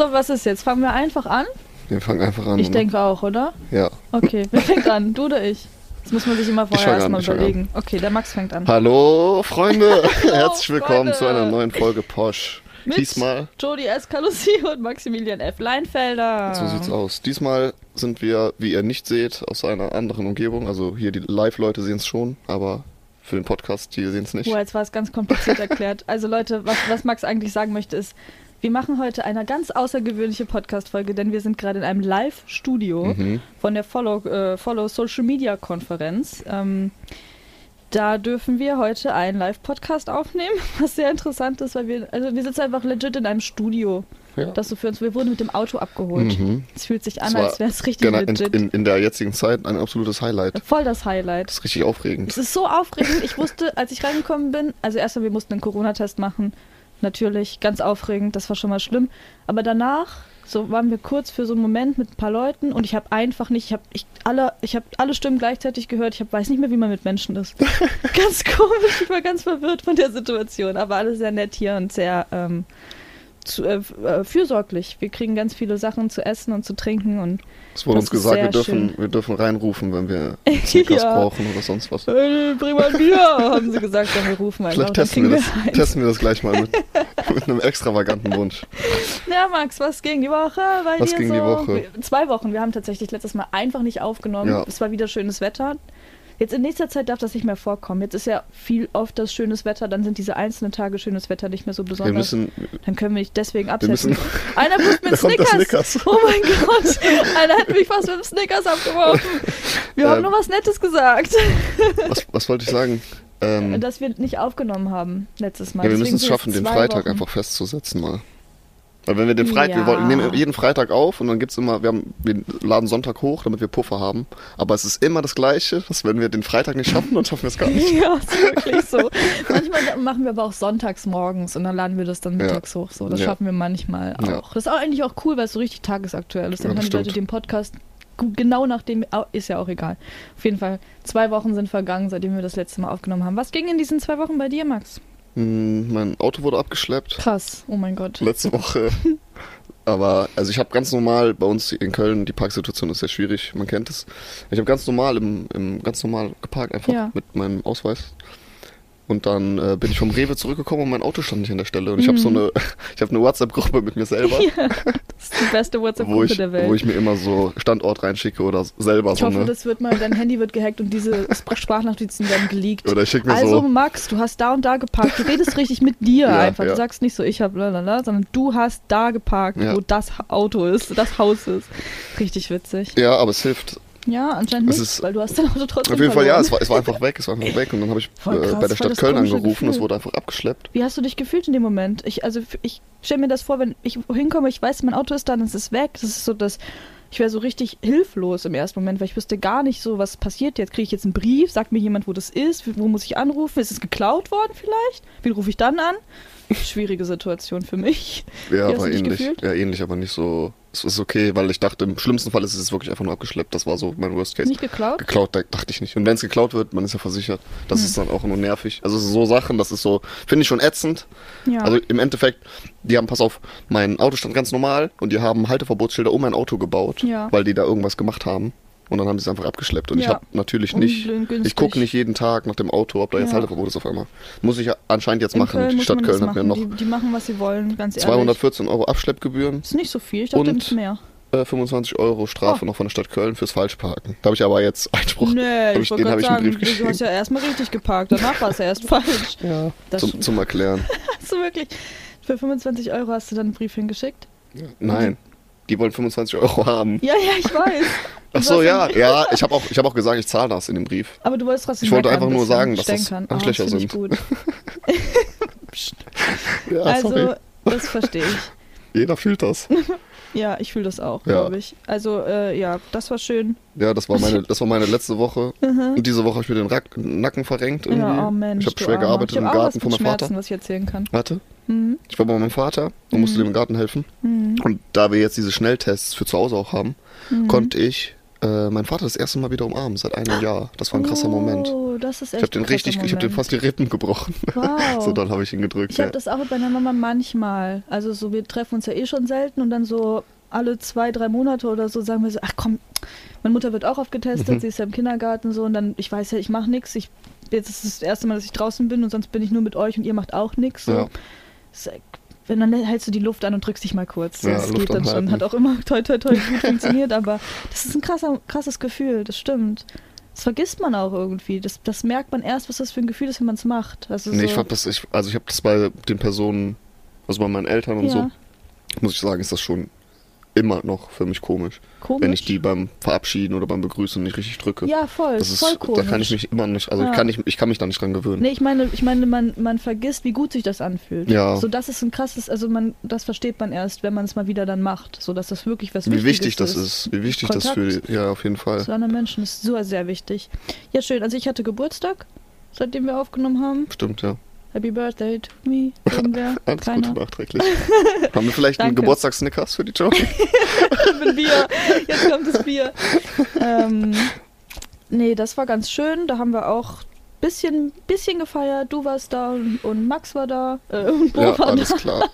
So, was ist jetzt? Fangen wir einfach an? Wir fangen einfach an. Ich oder? denke auch, oder? Ja. Okay, wer fängt an? Du oder ich? Das muss man sich immer vorher erstmal überlegen. Okay, der Max fängt an. Hallo, Freunde. Herzlich willkommen Freunde. zu einer neuen Folge Posch. Mit Diesmal, Jody Escalusi und Maximilian F. Leinfelder. so sieht's aus. Diesmal sind wir, wie ihr nicht seht, aus einer anderen Umgebung. Also hier die Live-Leute sehen es schon, aber für den Podcast, die sehen es nicht. Boah, jetzt war es ganz kompliziert erklärt. Also Leute, was, was Max eigentlich sagen möchte ist, wir machen heute eine ganz außergewöhnliche Podcast-Folge, denn wir sind gerade in einem Live-Studio Mhm. von der Follow, äh, Follow Social Media Konferenz. Ähm, da dürfen wir heute einen Live-Podcast aufnehmen, was sehr interessant ist, weil wir, also wir sitzen einfach legit in einem Studio. Ja. Das so für uns, wir wurden mit dem Auto abgeholt. Mhm. Es fühlt sich an, als wäre es richtig Genau, in, legit. in, in der jetzigen Zeit ein absolutes Highlight. Voll das Highlight. Das ist richtig aufregend. Es ist so aufregend. Ich wusste, als ich reingekommen bin, also erstmal, wir mussten einen Corona-Test machen. Natürlich, ganz aufregend, das war schon mal schlimm. Aber danach, so waren wir kurz für so einen Moment mit ein paar Leuten und ich habe einfach nicht, ich habe ich alle, ich habe alle Stimmen gleichzeitig gehört. Ich hab, weiß nicht mehr, wie man mit Menschen ist. ganz komisch, ich war ganz verwirrt von der Situation, aber alles sehr nett hier und sehr ähm, zu, äh, äh, fürsorglich. Wir kriegen ganz viele Sachen zu essen und zu trinken und Es wurde uns gesagt, wir dürfen, schön. wir dürfen reinrufen, wenn wir Snickers Ja. brauchen oder sonst was. äh, bring mal ein Bier, haben sie gesagt, dann wir rufen einfach. Vielleicht testen wir, das, testen wir das gleich mal mit, mit einem extravaganten Wunsch. Ja, Max, was ging die Woche bei Was ging so? die Woche? Zwei Wochen. Wir haben tatsächlich letztes Mal einfach nicht aufgenommen. Ja. Es war wieder schönes Wetter. Jetzt in nächster Zeit darf das nicht mehr vorkommen. Jetzt ist ja viel oft das schönes Wetter, dann sind diese einzelnen Tage schönes Wetter nicht mehr so besonders. müssen, dann können wir nicht deswegen absetzen. müssen, Einer mit kommt das Snickers. Snickers. Oh mein Gott. Einer hat mich fast mit dem Snickers abgeworfen. Wir haben Ähm. nur was Nettes gesagt. was, was wollte ich sagen? Ähm, Dass wir nicht aufgenommen haben letztes Mal. Ja, wir müssen es schaffen, den Freitag Wochen. einfach festzusetzen mal. Weil wenn wir den Freitag, wir, Ja. wollen, wir nehmen jeden Freitag auf und dann gibt's immer, wir, haben, wir laden Sonntag hoch, damit wir Puffer haben. Aber es ist immer das Gleiche, dass wenn wir den Freitag nicht schaffen, dann schaffen wir es gar nicht. Ja, ist wirklich so. manchmal machen wir aber auch sonntags morgens und dann laden wir das dann Ja. mittags hoch. So, das Ja. schaffen wir manchmal auch. Ja. Das ist auch eigentlich auch cool, weil es so richtig tagesaktuell ist. Dann Ja, hören die Leute den Podcast genau nachdem, ist ja auch egal. Auf jeden Fall, zwei Wochen sind vergangen, seitdem wir das letzte Mal aufgenommen haben. Was ging in diesen zwei Wochen bei dir, Max? Hm, mein Auto wurde abgeschleppt Krass, oh mein Gott. letzte Woche. Aber, also ich habe ganz normal, bei uns in Köln, die Parksituation ist sehr schwierig, man kennt es. Ich habe ganz normal im, im ganz normal geparkt, einfach Ja. mit meinem Ausweis. Und dann äh, bin ich vom Rewe zurückgekommen und mein Auto stand nicht an der Stelle. Und ich habe so eine, ich habe eine WhatsApp-Gruppe mit mir selber. Mhm. Ja, das ist die beste WhatsApp-Gruppe ich, der Welt. wo ich mir immer so Standort reinschicke oder selber Ich so hoffe, eine. das wird mal, dein Handy wird gehackt und diese Spr- Sprachnotizen werden geleakt. Oder ich schicke mir Also so. Max, du hast da und da geparkt. Du redest richtig mit dir Ja, einfach. Du ja. sagst nicht so, ich hab lalala, sondern du hast da geparkt, Ja. wo das Auto ist, das Haus ist. Richtig witzig. Ja, aber es hilft. Ja, anscheinend nicht, ist- weil du hast dein Auto trotzdem Auf jeden Fall, ja, es war, es war einfach weg, es war einfach weg. Und dann habe ich äh, krass, bei der Stadt Köln angerufen, es wurde einfach abgeschleppt. Wie hast du dich gefühlt in dem Moment? Ich, also ich stelle mir das vor, wenn ich hinkomme, ich weiß, mein Auto ist da, dann ist es weg. Das ist so das. Ich wäre so richtig hilflos im ersten Moment, weil ich wüsste gar nicht so, was passiert jetzt. Kriege ich jetzt einen Brief? Sagt mir jemand, wo das ist? Wo muss ich anrufen? Ist es geklaut worden vielleicht? Wie rufe ich dann an? Schwierige Situation für mich. Ja, Wie dich ähnlich. gefühlt? Ja, ähnlich, aber nicht so. Es ist okay, weil ich dachte, im schlimmsten Fall ist es wirklich einfach nur abgeschleppt. Das war so mein Worst Case. Nicht geklaut? Geklaut, da dachte ich nicht. Und wenn es geklaut wird, man ist ja versichert. Das Hm. ist dann auch nur nervig. Also so Sachen, das ist so, finde ich schon ätzend. Ja. Also im Endeffekt, die haben, pass auf, mein Auto stand ganz normal und die haben Halteverbotsschilder um mein Auto gebaut, Ja. weil die da irgendwas gemacht haben. Und dann haben sie es einfach abgeschleppt. Und ich Ja. habe natürlich nicht, ich gucke nicht jeden Tag nach dem Auto, ob da jetzt Ja. Halteverbot ist auf einmal. Muss ich ja anscheinend jetzt In machen. die Stadt Köln hat mir noch Die, die machen, was sie wollen, ganz ehrlich. 214 Euro Abschleppgebühren, Das ist nicht so viel, ich dachte Und- nicht mehr. äh, 25 Euro Strafe Oh. noch von der Stadt Köln fürs Falschparken. Da habe ich aber jetzt Einspruch. Nee, ich ich, den habe gerade ich einen sagen, Brief du hast geschrieben. ja erstmal richtig geparkt, danach war es ja erst falsch. Ja, Das zum, zum Erklären. Hast du wirklich? Für 25 Euro hast du dann einen Brief hingeschickt? Nein, die wollen 25 Euro haben. Ja, ja, ich weiß. Ach so, ja, ja. Ich habe auch, ich hab auch gesagt, ich zahle das in dem Brief. Aber du wolltest trotzdem Ich wollte einfach nur sagen, dass das. Arschlöcher Ah, das sind. Ich gut. Ja, also, sorry. das verstehe ich. Jeder fühlt das. Ja, ich fühle das auch, Ja. glaube ich. Also, äh, ja, das war schön. Ja, das war meine, das war meine letzte Woche. Und diese Woche habe ich mir den Rack, Nacken verrenkt irgendwie. Mhm. Ja, oh Mensch. ich habe schwer Armer. gearbeitet im hab auch Garten von meinem Vater. Was ich erzählen kann. Warte, Mhm. ich war bei meinem Vater und musste dem im Garten helfen. Mhm. Und da wir jetzt diese Schnelltests für zu Hause auch haben, Mhm. konnte ich äh, meinen Vater das erste Mal wieder umarmt, seit einem Jahr. Das war ein krasser Moment. Oh, das ist echt Ich habe den richtig, ich habe den Moment. fast die Rippen gebrochen. Wow. so dann habe ich ihn gedrückt. Ich ja. habe das auch mit meiner Mama manchmal. Also so, wir treffen uns ja eh schon selten und dann so alle zwei, drei Monate oder so sagen wir so, ach komm, meine Mutter wird auch oft getestet, Mhm. sie ist ja im Kindergarten so und dann, ich weiß ja, ich mache nichts. Ich, jetzt ist es das erste Mal, dass ich draußen bin und sonst bin ich nur mit euch und ihr macht auch nichts. So. Ja. Äh, Wenn dann hältst du die Luft an und drückst dich mal kurz. Ja, das Luft geht dann schon. anhalten. Hat auch immer toi toi toi gut funktioniert, aber das ist ein krasser, krasses Gefühl, das stimmt. Das vergisst man auch irgendwie. Das, das merkt man erst, was das für ein Gefühl ist, wenn man es macht. Also Nee, so, ich das, ich, also ich habe das bei den Personen, also bei meinen Eltern und ja, so, muss ich sagen, ist das schon immer noch für mich komisch, komisch. wenn ich die beim Verabschieden oder beim Begrüßen nicht richtig drücke. Ja, voll. das ist, voll komisch. da kann ich mich immer nicht, also Ja. ich kann nicht, ich kann mich da nicht dran gewöhnen. Nee, ich meine, ich meine, man, man vergisst, wie gut sich das anfühlt. Ja. So, das ist ein krasses, also man, das versteht man erst, wenn man es mal wieder dann macht. So, dass das wirklich was wie Wichtiges wichtig das ist, wie wichtig das für, Kontakt. die, ja, auf jeden Fall. Zu anderen Menschen ist so sehr wichtig. Ja, schön. Also ich hatte Geburtstag, seitdem wir aufgenommen haben. Stimmt, ja. Happy Birthday to me. Irgendwer? Alles Keiner. Gute nachträglich. Haben wir vielleicht einen. Geburtstagssnickers für die Joe? mit Bier. Jetzt kommt das Bier. ähm, nee, das war ganz schön. Da haben wir auch bisschen, bisschen gefeiert. Du warst da und, und Max war da. Äh, und Bo ja, war alles da. klar.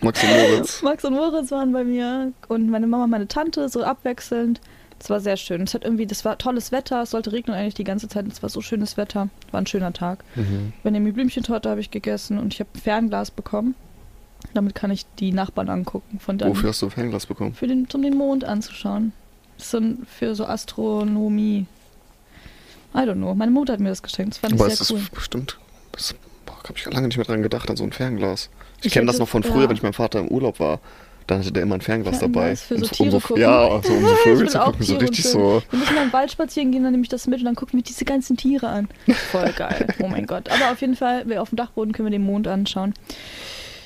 Max und Moritz. Max und Moritz waren bei mir und meine Mama, meine Tante, so abwechselnd. Es war sehr schön. Es hat irgendwie, das war tolles Wetter. Es sollte regnen eigentlich die ganze Zeit. Es war so schönes Wetter. War ein schöner Tag. Mhm. Benjamin Blümchentorte habe ich gegessen und ich habe ein Fernglas bekommen. Damit kann ich die Nachbarn angucken. Von dann Wofür hast du ein Fernglas bekommen? für den, um den Mond anzuschauen. So ein, für so Astronomie. I don't know. Meine Mutter hat mir das geschenkt. Das fand Aber ich es sehr ist cool. bestimmt, das habe ich lange nicht mehr dran gedacht, an so ein Fernglas. Ich, Ich kenne das noch von früher, ja. wenn ich mit meinem Vater im Urlaub war. Dann hatte der immer ein Fernglas dabei. Fernglas für so Tiere um gucken. Ja, so, um so Ich Vögel zu gucken. So richtig so. Wir müssen mal im Wald spazieren gehen, dann nehme ich das mit und dann gucken wir diese ganzen Tiere an. Voll geil. Oh mein Gott. Aber auf jeden Fall, wir auf dem Dachboden können wir den Mond anschauen.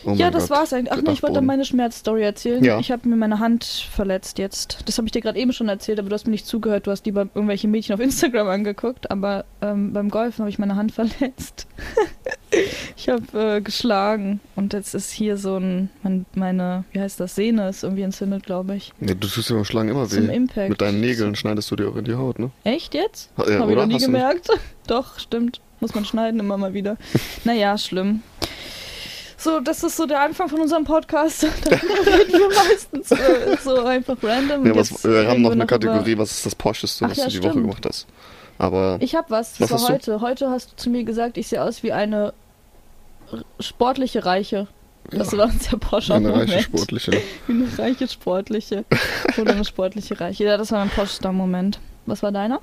Oh ja, das Gott. war's eigentlich. Ach nee, ich wollte meine Schmerzstory erzählen. Ja. Ich habe mir meine Hand verletzt jetzt. Das habe ich dir gerade eben schon erzählt, aber du hast mir nicht zugehört. Du hast lieber irgendwelche Mädchen auf Instagram angeguckt. Aber ähm, beim Golfen habe ich meine Hand verletzt. ich habe äh, geschlagen und jetzt ist hier so ein, mein, meine, wie heißt das, Sehne ist irgendwie entzündet, glaube ich. Ja, du tust ja beim Schlagen immer Zum weh. Impact. Mit deinen Nägeln schneidest du dir auch in die Haut, ne? Echt jetzt? Ha- Ja, Habe ich noch nie Hast gemerkt. Doch, stimmt. Muss man schneiden immer mal wieder. naja, schlimm. So, das ist so der Anfang von unserem Podcast. Da reden wir meistens äh, so einfach random. Ja, was, wir haben noch eine über- Kategorie, was ist das Poscheste, Ach was ja, du die Woche stimmt. gemacht hast. Aber Ich habe was. Was Das war hast du? heute. Heute hast du zu mir gesagt, ich sehe aus wie eine sportliche Reiche. Das Ja. war ein sehr poscher eine Moment. reiche Sportliche. Eine reiche Sportliche. Oder eine sportliche Reiche. Ja, das war mein poschster Moment. Was war deiner?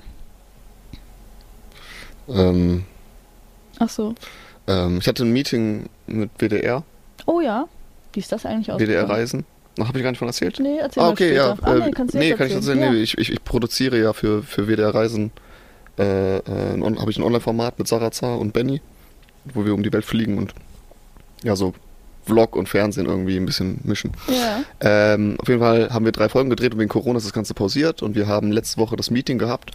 ähm, Ach so. ähm, ich hatte ein Meeting mit WDR, Oh ja. Wie ist das eigentlich aus? WDR-Reisen. Habe ich gar nicht von erzählt? Nee, erzähl Ah, mal okay, ja. Ah, äh, nee, kannst du nee, kann ich erzählen. Ja. Nee, ich, ich, ich produziere ja für, für WDR Reisen, äh, äh, habe ich ein Online-Format mit Sarah Zar und Benny, wo wir um die Welt fliegen und ja, so Vlog und Fernsehen irgendwie ein bisschen mischen. Ja. Ähm, auf jeden Fall haben wir drei Folgen gedreht und wegen Corona ist das Ganze pausiert und wir haben letzte Woche das Meeting gehabt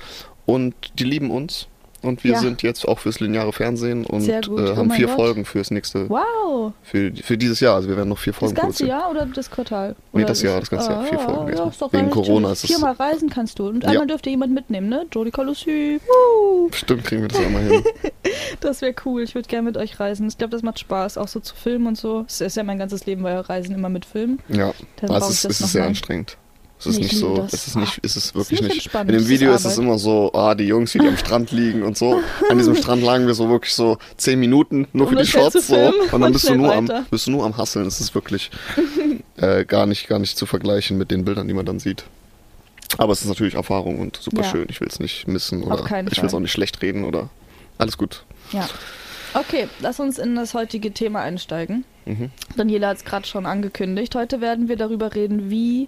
und die lieben uns und wir Ja. sind jetzt auch fürs lineare Fernsehen und äh, Oh haben mein vier Gott. Folgen fürs nächste, Wow. für, für dieses Jahr. Also wir werden noch vier Das Folgen ganze produzieren. Jahr oder das Quartal? Nee, Oder das Jahr, das ganze Jahr. Vier Folgen Ja, ist doch Wegen Corona ist es- Viermal reisen kannst du. Und Ja. einmal dürfte jemand mitnehmen, ne? Jodie Colussi. Woo. Stimmt, kriegen wir das ja mal hin. Das wäre cool. Ich würde gerne mit euch reisen. Ich glaube, das macht Spaß, auch so zu filmen und so. Es ist ja mein ganzes Leben, weil Reisen immer mit Filmen. Ja, Dann aber es ist, das es ist sehr mal. anstrengend. Es ist Nee, nicht so, das. es ist nicht, es ist wirklich nicht nicht. entspannend, In dem es ist Video ist es immer so, ah, die Jungs, wie die am Strand liegen und so. An diesem Strand lagen wir so wirklich so zehn Minuten nur Um für die Shots so. Und dann bist du nur am, weiter. bist du nur am Hasseln. Es ist wirklich äh, gar nicht, gar nicht zu vergleichen mit den Bildern, die man dann sieht. Aber es ist natürlich Erfahrung und super Ja. schön. Ich will es nicht missen oder ich will es auch nicht schlecht reden oder alles gut. Ja. Okay, lass uns in das heutige Thema einsteigen. Mhm. Daniela hat es gerade schon angekündigt. Heute werden wir darüber reden, wie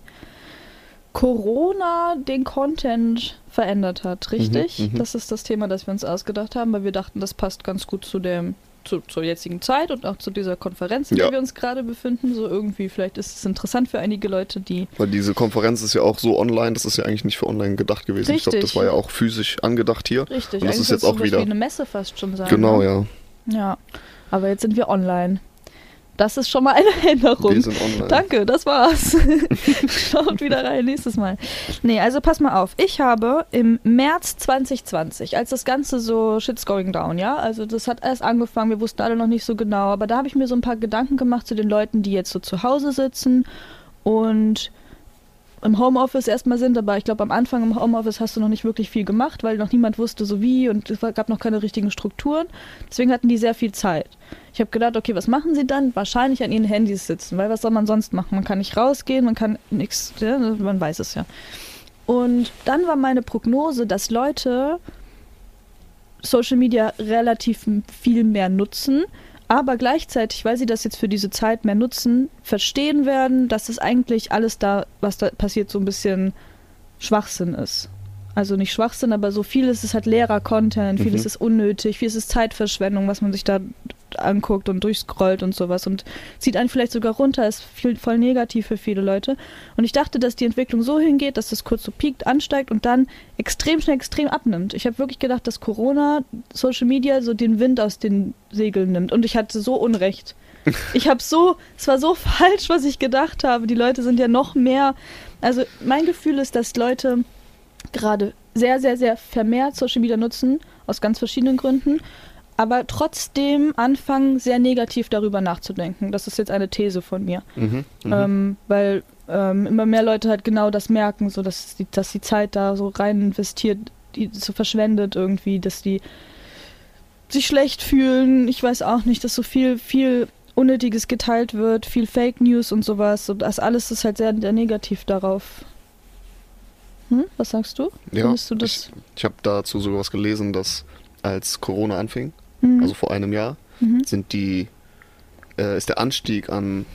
Corona den Content verändert hat, richtig? Mhm, mhm. Das ist das Thema, das wir uns ausgedacht haben, weil wir dachten, das passt ganz gut zu dem zu, zur jetzigen Zeit und auch zu dieser Konferenz, in Ja. der wir uns gerade befinden. So irgendwie, vielleicht ist es interessant für einige Leute, die. Weil diese Konferenz ist ja auch so online, das ist ja eigentlich nicht für online gedacht gewesen. Ich glaube, Richtig. das war ja auch physisch angedacht hier. Richtig, Und das eigentlich ist jetzt auch wieder- wie eine Messe fast schon sein. Genau, ne? ja. Ja, aber jetzt sind wir online. Das ist schon mal eine Erinnerung. Wir sind online. Danke, das war's. Schaut wieder rein nächstes Mal. Nee, also pass mal auf. Ich habe im März 2020, als das Ganze so shit's going down, ja, also das hat erst angefangen, wir wussten alle noch nicht so genau, aber da habe ich mir so ein paar Gedanken gemacht zu den Leuten, die jetzt so zu Hause sitzen und im Homeoffice erstmal sind, aber ich glaube, am Anfang im Homeoffice hast du noch nicht wirklich viel gemacht, weil noch niemand wusste so wie und es gab noch keine richtigen Strukturen. Deswegen hatten die sehr viel Zeit. Ich habe gedacht, okay, was machen sie dann? Wahrscheinlich an ihren Handys sitzen, weil was soll man sonst machen? Man kann nicht rausgehen, man kann nichts, ja, man weiß es ja. Und dann war meine Prognose, dass Leute Social Media relativ viel mehr nutzen, aber gleichzeitig, weil sie das jetzt für diese Zeit mehr nutzen, verstehen werden, dass es eigentlich alles da, was da passiert, so ein bisschen Schwachsinn ist. Also nicht Schwachsinn, aber so vieles ist halt leerer Content, vieles Mhm. ist unnötig, vieles ist Zeitverschwendung, was man sich da anguckt und durchscrollt und sowas und zieht einen vielleicht sogar runter, ist viel, voll negativ für viele Leute. Und ich dachte, dass die Entwicklung so hingeht, dass das kurz so piekt, ansteigt und dann extrem schnell, extrem abnimmt. Ich habe wirklich gedacht, dass Corona, Social Media so den Wind aus den Segeln nimmt und ich hatte so Unrecht. Ich habe so, es war so falsch, was ich gedacht habe. Die Leute sind ja noch mehr. Also mein Gefühl ist, dass Leute gerade sehr, sehr, sehr vermehrt Social Media nutzen, aus ganz verschiedenen Gründen, aber trotzdem anfangen, sehr negativ darüber nachzudenken. Das ist jetzt eine These von mir. Mhm. Mhm. Ähm, weil ähm, immer mehr Leute halt genau das merken, so dass die, dass die Zeit da so rein investiert, die so verschwendet irgendwie, dass die sich schlecht fühlen. Ich weiß auch nicht, dass so viel, viel Unnötiges geteilt wird, viel Fake News und sowas. Und das alles ist halt sehr, sehr negativ darauf. Hm? Was sagst du? ja, Findest du das? ich, ich habe dazu sogar was gelesen, dass als Corona anfing, Mhm. also vor einem Jahr, Mhm. sind die, äh, ist der Anstieg an,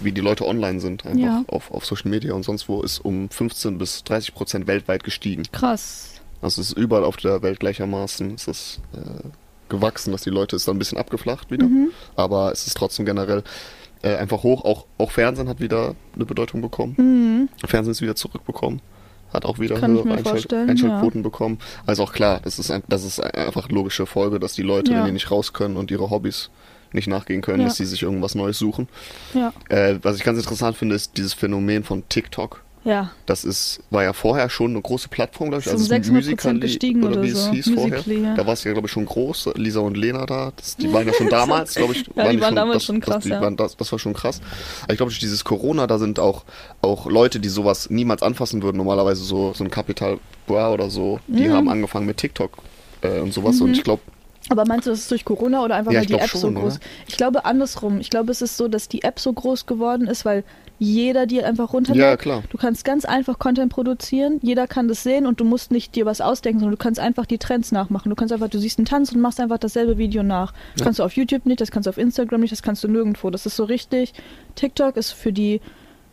wie die Leute online sind, einfach Ja. auf, auf Social Media und sonst wo, ist um 15 bis 30 Prozent weltweit gestiegen. Krass. Also es ist überall auf der Welt gleichermaßen, es ist äh, gewachsen, dass die Leute ist dann ein bisschen abgeflacht wieder, Mhm. aber es ist trotzdem generell äh, einfach hoch. Auch, auch Fernsehen hat wieder eine Bedeutung bekommen. Mhm. Fernsehen ist wieder zurückbekommen. Hat auch wieder Kann höhere Einschalt Einschaltquoten bekommen. Also auch klar, das ist, ein, das ist einfach logische Folge, dass die Leute, Ja. wenn die nicht raus können und ihre Hobbys nicht nachgehen können, Ja. dass sie sich irgendwas Neues suchen. Ja. Äh, was ich ganz interessant finde, ist dieses Phänomen von TikTok. Ja. Das ist, war ja vorher schon eine große Plattform, glaube ich. Also 600% Musical.ly gestiegen oder wie es so. hieß Musical.ly, vorher. ja. Da war es ja, glaube ich, schon groß. Lisa und Lena da, das, die waren ja schon damals, glaube ich. Ja, die waren damals das, schon krass, das, die ja. waren, das, das war schon krass. Aber ich glaube, durch dieses Corona, da sind auch, auch Leute, die sowas niemals anfassen würden, normalerweise so, so ein Capital Bra oder so, die Mhm. haben angefangen mit TikTok äh, und sowas. Und Mhm. ich glaube, Aber meinst du, das ist durch Corona oder einfach Ja, weil die App so schon, groß? oder? Ich glaube andersrum. Ich glaube, es ist so, dass die App so groß geworden ist, weil jeder die einfach runterlädt. ja, klar. Du kannst ganz einfach Content produzieren, jeder kann das sehen und du musst nicht dir was ausdenken, sondern du kannst einfach die Trends nachmachen. Du kannst einfach, du siehst einen Tanz und machst einfach dasselbe Video nach. Das Ja. kannst du auf YouTube nicht, das kannst du auf Instagram nicht, das kannst du nirgendwo. Das ist so richtig. TikTok ist für die,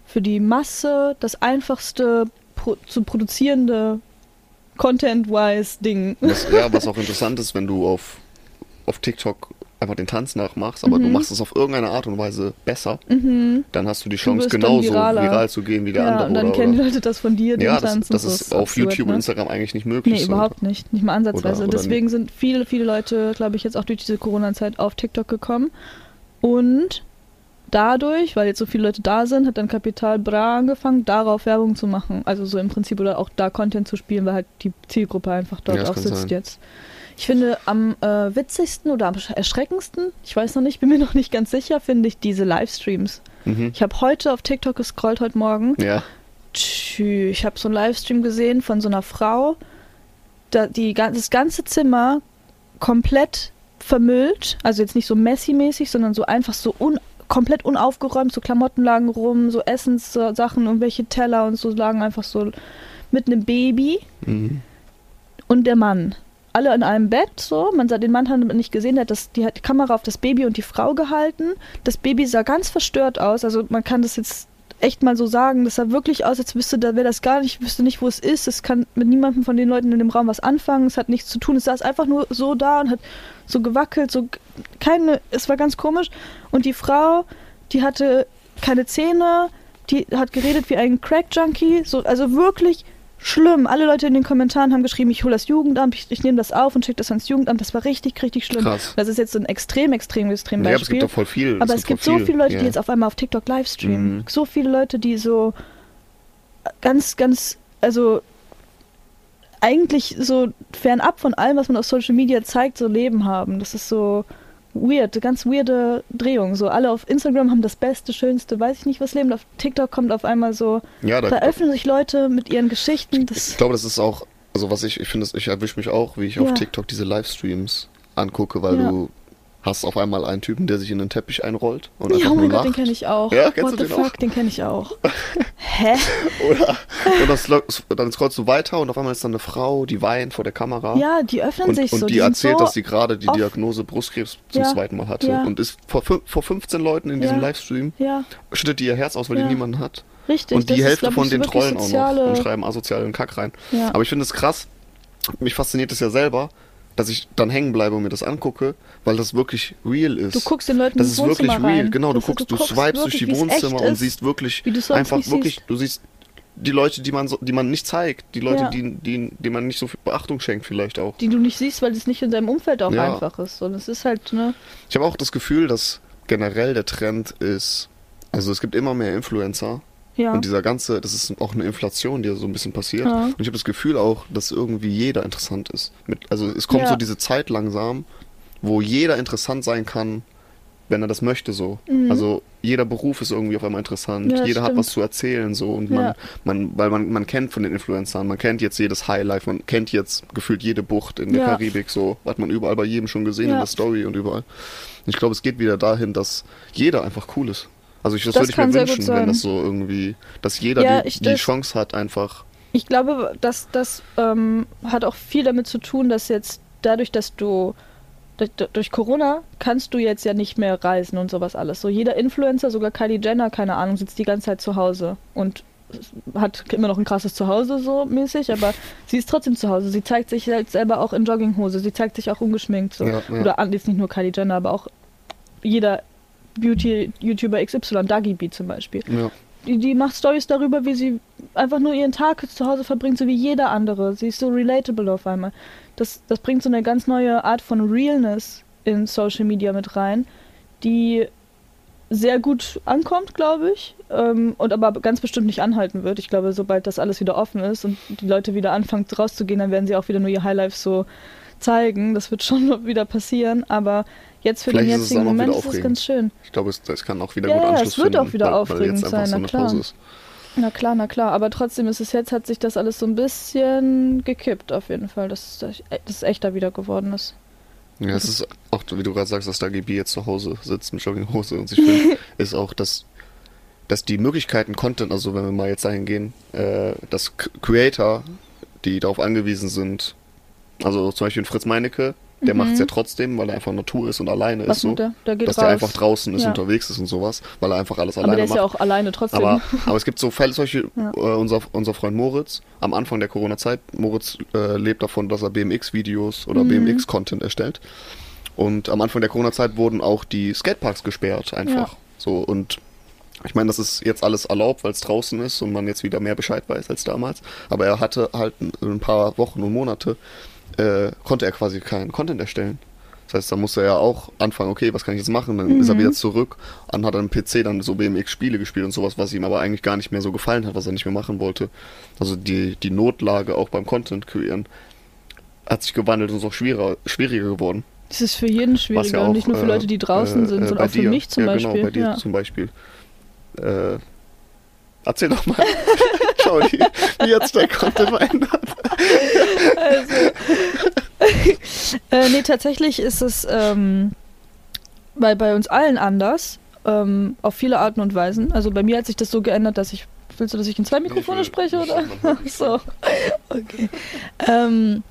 für die Masse das einfachste pro, zu produzierende Content-wise Ding. Was, ja, was auch interessant ist, wenn du auf, auf TikTok einfach den Tanz nachmachst, aber du Mhm. machst es auf irgendeine Art und Weise besser, Mhm. dann hast du die Chance, dann genauso viral zu gehen wie der Ja, andere. und dann oder, kennen die. Leute das von dir, den Ja, das, Tanz das so. ist auf absurd, YouTube ne? und Instagram eigentlich nicht möglich. Nee, überhaupt nicht. Nicht mal ansatzweise. Oder- oder Deswegen sind viele, viele Leute, glaube ich, jetzt auch durch diese Corona-Zeit auf TikTok gekommen. Und dadurch, weil jetzt so viele Leute da sind, hat dann Kapital Bra angefangen, darauf Werbung zu machen. Also so im Prinzip oder auch da Content zu spielen, weil halt die Zielgruppe einfach dort Ja, das auch sitzt sein. jetzt. Ich finde am äh, witzigsten oder am erschreckendsten, ich weiß noch nicht, bin mir noch nicht ganz sicher, finde ich diese Livestreams. Mhm. Ich habe heute auf TikTok gescrollt, heute Morgen. Ja, Tschü, ich habe so einen Livestream gesehen von so einer Frau, da die das ganze Zimmer komplett vermüllt, also jetzt nicht so Messi-mäßig, sondern so einfach so un komplett unaufgeräumt, so Klamotten lagen rum, so Essenssachen, irgendwelche Teller und so lagen einfach so mit einem Baby mhm. und der Mann. Alle in einem Bett, so. Man sah, den Mann hat nicht gesehen, der hat das, die hat die Kamera auf das Baby und die Frau gehalten. Das Baby sah ganz verstört aus. Also man kann das jetzt echt mal so sagen. Das sah wirklich aus, als wüsste, da wäre das gar nicht, wüsste nicht, wo es ist. Es kann mit niemandem von den Leuten in dem Raum was anfangen. Es hat nichts zu tun. Es saß einfach nur so da und hat so gewackelt, so keine, es war ganz komisch. Und die Frau, die hatte keine Zähne, die hat geredet wie ein Crack-Junkie, so, also wirklich schlimm. Alle Leute in den Kommentaren haben geschrieben, ich hole das Jugendamt, ich, ich nehme das auf und schicke das ans Jugendamt. Das war richtig, richtig schlimm. Krass. Das ist jetzt so ein extrem, extrem, extrem Ja, aber es Beispiel. gibt doch voll viel. Aber es gibt so voll viele Leute, ja. die jetzt auf einmal auf TikTok live streamen. Mhm. So viele Leute, die so ganz, ganz, also eigentlich so fernab von allem, was man auf Social Media zeigt, so Leben haben. Das ist so weird, ganz weirde Drehung. So alle auf Instagram haben das Beste, Schönste, weiß ich nicht was Leben. Auf TikTok kommt auf einmal so, Ja, da, da öffnen sich Leute mit ihren Geschichten. ich glaube, das ist auch, also was ich, ich finde, ich erwische mich auch, wie ich auf Ja. TikTok diese Livestreams angucke, weil Ja. du hast auf einmal einen Typen, der sich in den Teppich einrollt und ja, oh mein Gott, den lacht. kenne ich auch. Ja, kennst What du the den fuck, auch? den kenne ich auch. Hä? Oder, und läuft- dann scrollst du weiter und auf einmal ist dann eine Frau, die weint vor der Kamera. Ja, die öffnen und, sich und so. die, sind erzählt, so dass sie gerade die Diagnose Brustkrebs zum Ja, zweiten Mal hatte ja. und ist vor, vor 15 Leuten in diesem Ja. Livestream, Ja, schüttet die ihr Herz aus, weil die niemanden hat. richtig. und die ist, Hälfte glaub von den trollen auch soziale- noch und schreiben asozialen Kack rein. Aber ich finde es krass, mich fasziniert es ja selber, dass ich dann hängen bleibe und mir das angucke, weil das wirklich real ist. Du guckst den Leuten das ins ist wirklich Wohnzimmer real, rein. genau. Du Das- guckst, du, guckst swipest durch die Wohnzimmer und siehst wirklich du einfach wirklich, siehst. du siehst die Leute, die man so, die man nicht zeigt, die Leute, Ja. die, die, die man nicht so viel Beachtung schenkt vielleicht auch. die du nicht siehst, weil es nicht in deinem Umfeld auch Ja. einfach ist. Und es ist halt, ne? Ich habe auch das Gefühl, dass generell der Trend ist, also es gibt immer mehr Influencer Ja. und dieser ganze, das ist auch eine Inflation, die so ein bisschen passiert. Ja. Und ich habe das Gefühl auch, dass irgendwie jeder interessant ist. Mit, also es kommt Ja. so diese Zeit langsam, wo jeder interessant sein kann, wenn er das möchte so. Mhm. Also jeder Beruf ist irgendwie auf einmal interessant, Ja, jeder hat stimmt. was zu erzählen so und man, Ja. man weil man, man kennt von den Influencern, man kennt jetzt jedes Highlife, man kennt jetzt gefühlt jede Bucht in der Ja. Karibik so, hat man überall bei jedem schon gesehen in der Story und überall. Ich glaube, es geht wieder dahin, dass jeder einfach cool ist. Also ich, das, Das würde ich mir wünschen, wenn das so irgendwie, dass jeder Ja, die, ich- die Chance hat, einfach Ich glaube, dass das ähm, hat auch viel damit zu tun, dass jetzt dadurch, dass du durch, Corona kannst du jetzt ja nicht mehr reisen und sowas alles. So jeder Influencer, sogar Kylie Jenner, keine Ahnung, sitzt die ganze Zeit zu Hause und hat immer noch ein krasses Zuhause so mäßig, aber sie ist trotzdem zu Hause. Sie zeigt sich halt selber auch in Jogginghose, sie zeigt sich auch ungeschminkt so. Ja, ja. Oder jetzt nicht nur Kylie Jenner, aber auch jeder Beauty-YouTuber XY, Dagi B zum Beispiel ja. die, die macht Stories darüber, wie sie einfach nur ihren Tag zu Hause verbringt, so wie jeder andere. Sie ist so relatable auf einmal. Das, das bringt so eine ganz neue Art von Realness in Social Media mit rein, die sehr gut ankommt, glaube ich, ähm, und aber ganz bestimmt nicht anhalten wird. Ich glaube, sobald das alles wieder offen ist und die Leute wieder anfangen rauszugehen, dann werden sie auch wieder nur ihr Highlife so zeigen. Das wird schon wieder passieren, aber jetzt für Vielleicht den jetzigen Moment ist es ganz schön. Ich glaube, es, es kann auch wieder Ja, gut ja, Anschluss es wird finden, auch wieder weil, weil aufregend einfach sein, so na klar. Na klar, na klar. Aber trotzdem ist es jetzt, hat sich das alles so ein bisschen gekippt, auf jeden Fall, dass dass es echter wieder geworden ist. Ja, es ist auch, wie du gerade sagst, dass der GB jetzt zu Hause sitzt mit Jogginghose und sich filmt, ist auch, dass, dass die Möglichkeiten Content, also wenn wir mal jetzt dahin gehen, äh, dass Creator, die darauf angewiesen sind, also zum Beispiel Fritz Meinecke, der Mhm. macht es ja trotzdem, weil er einfach Natur ist und alleine Was ist so. der? Der geht Dass raus. der einfach draußen ist, Ja. unterwegs ist und sowas, weil er einfach alles Aber alleine der ist macht. ja auch alleine trotzdem. Aber, aber es gibt so Fälle, solche, Ja. äh, unser, unser Freund Moritz, am Anfang der Corona-Zeit, Moritz äh, lebt davon, dass er BMX-Videos oder Mhm. BMX-Content erstellt. Und am Anfang der Corona-Zeit wurden auch die Skateparks gesperrt, einfach. Ja. So, und ich meine, das ist jetzt alles erlaubt, weil es draußen ist und man jetzt wieder mehr Bescheid weiß als damals. Aber er hatte halt ein paar Wochen und Monate, äh, konnte er quasi keinen Content erstellen. Das heißt, da musste er ja auch anfangen, okay, was kann ich jetzt machen? Dann ist er Mhm. wieder zurück und hat am PC dann so BMX-Spiele gespielt und sowas, was ihm aber eigentlich gar nicht mehr so gefallen hat, was er nicht mehr machen wollte. Also die, die Notlage auch beim Content kreieren hat sich gewandelt und ist auch schwieriger, schwieriger geworden. Es ist für jeden schwieriger ja auch, und nicht nur für äh, Leute, die draußen äh, sind, äh, sondern auch für dir. mich zum ja, Beispiel. Genau, bei dir ja. zum Beispiel. Äh, erzähl doch mal. Schau, wie, wie hat's dein Content verändert? Also, äh, nee, tatsächlich ist es ähm, bei, bei uns allen anders, ähm, auf viele Arten und Weisen. Also bei mir hat sich das so geändert, dass ich. Willst du, dass ich in zwei Mikrofone spreche, oder? So. Okay. Ähm,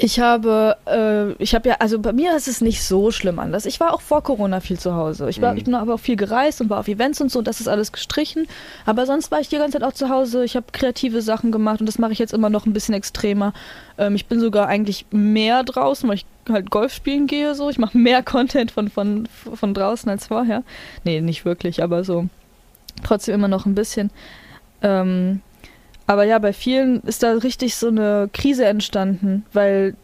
ich habe, äh, ich habe ja, also bei mir ist es nicht so schlimm anders. Ich war auch vor Corona viel zu Hause. Ich war, Mhm. ich bin aber auch viel gereist und war auf Events und so. Das ist alles gestrichen. Aber sonst war ich die ganze Zeit auch zu Hause. Ich habe kreative Sachen gemacht und das mache ich jetzt immer noch ein bisschen extremer. Ähm, ich bin sogar eigentlich mehr draußen, weil ich halt Golf spielen gehe. So, ich mache mehr Content von von von draußen als vorher. Nee, nicht wirklich, aber so trotzdem immer noch ein bisschen. Ähm, Aber ja, bei vielen ist da richtig so eine Krise entstanden, weil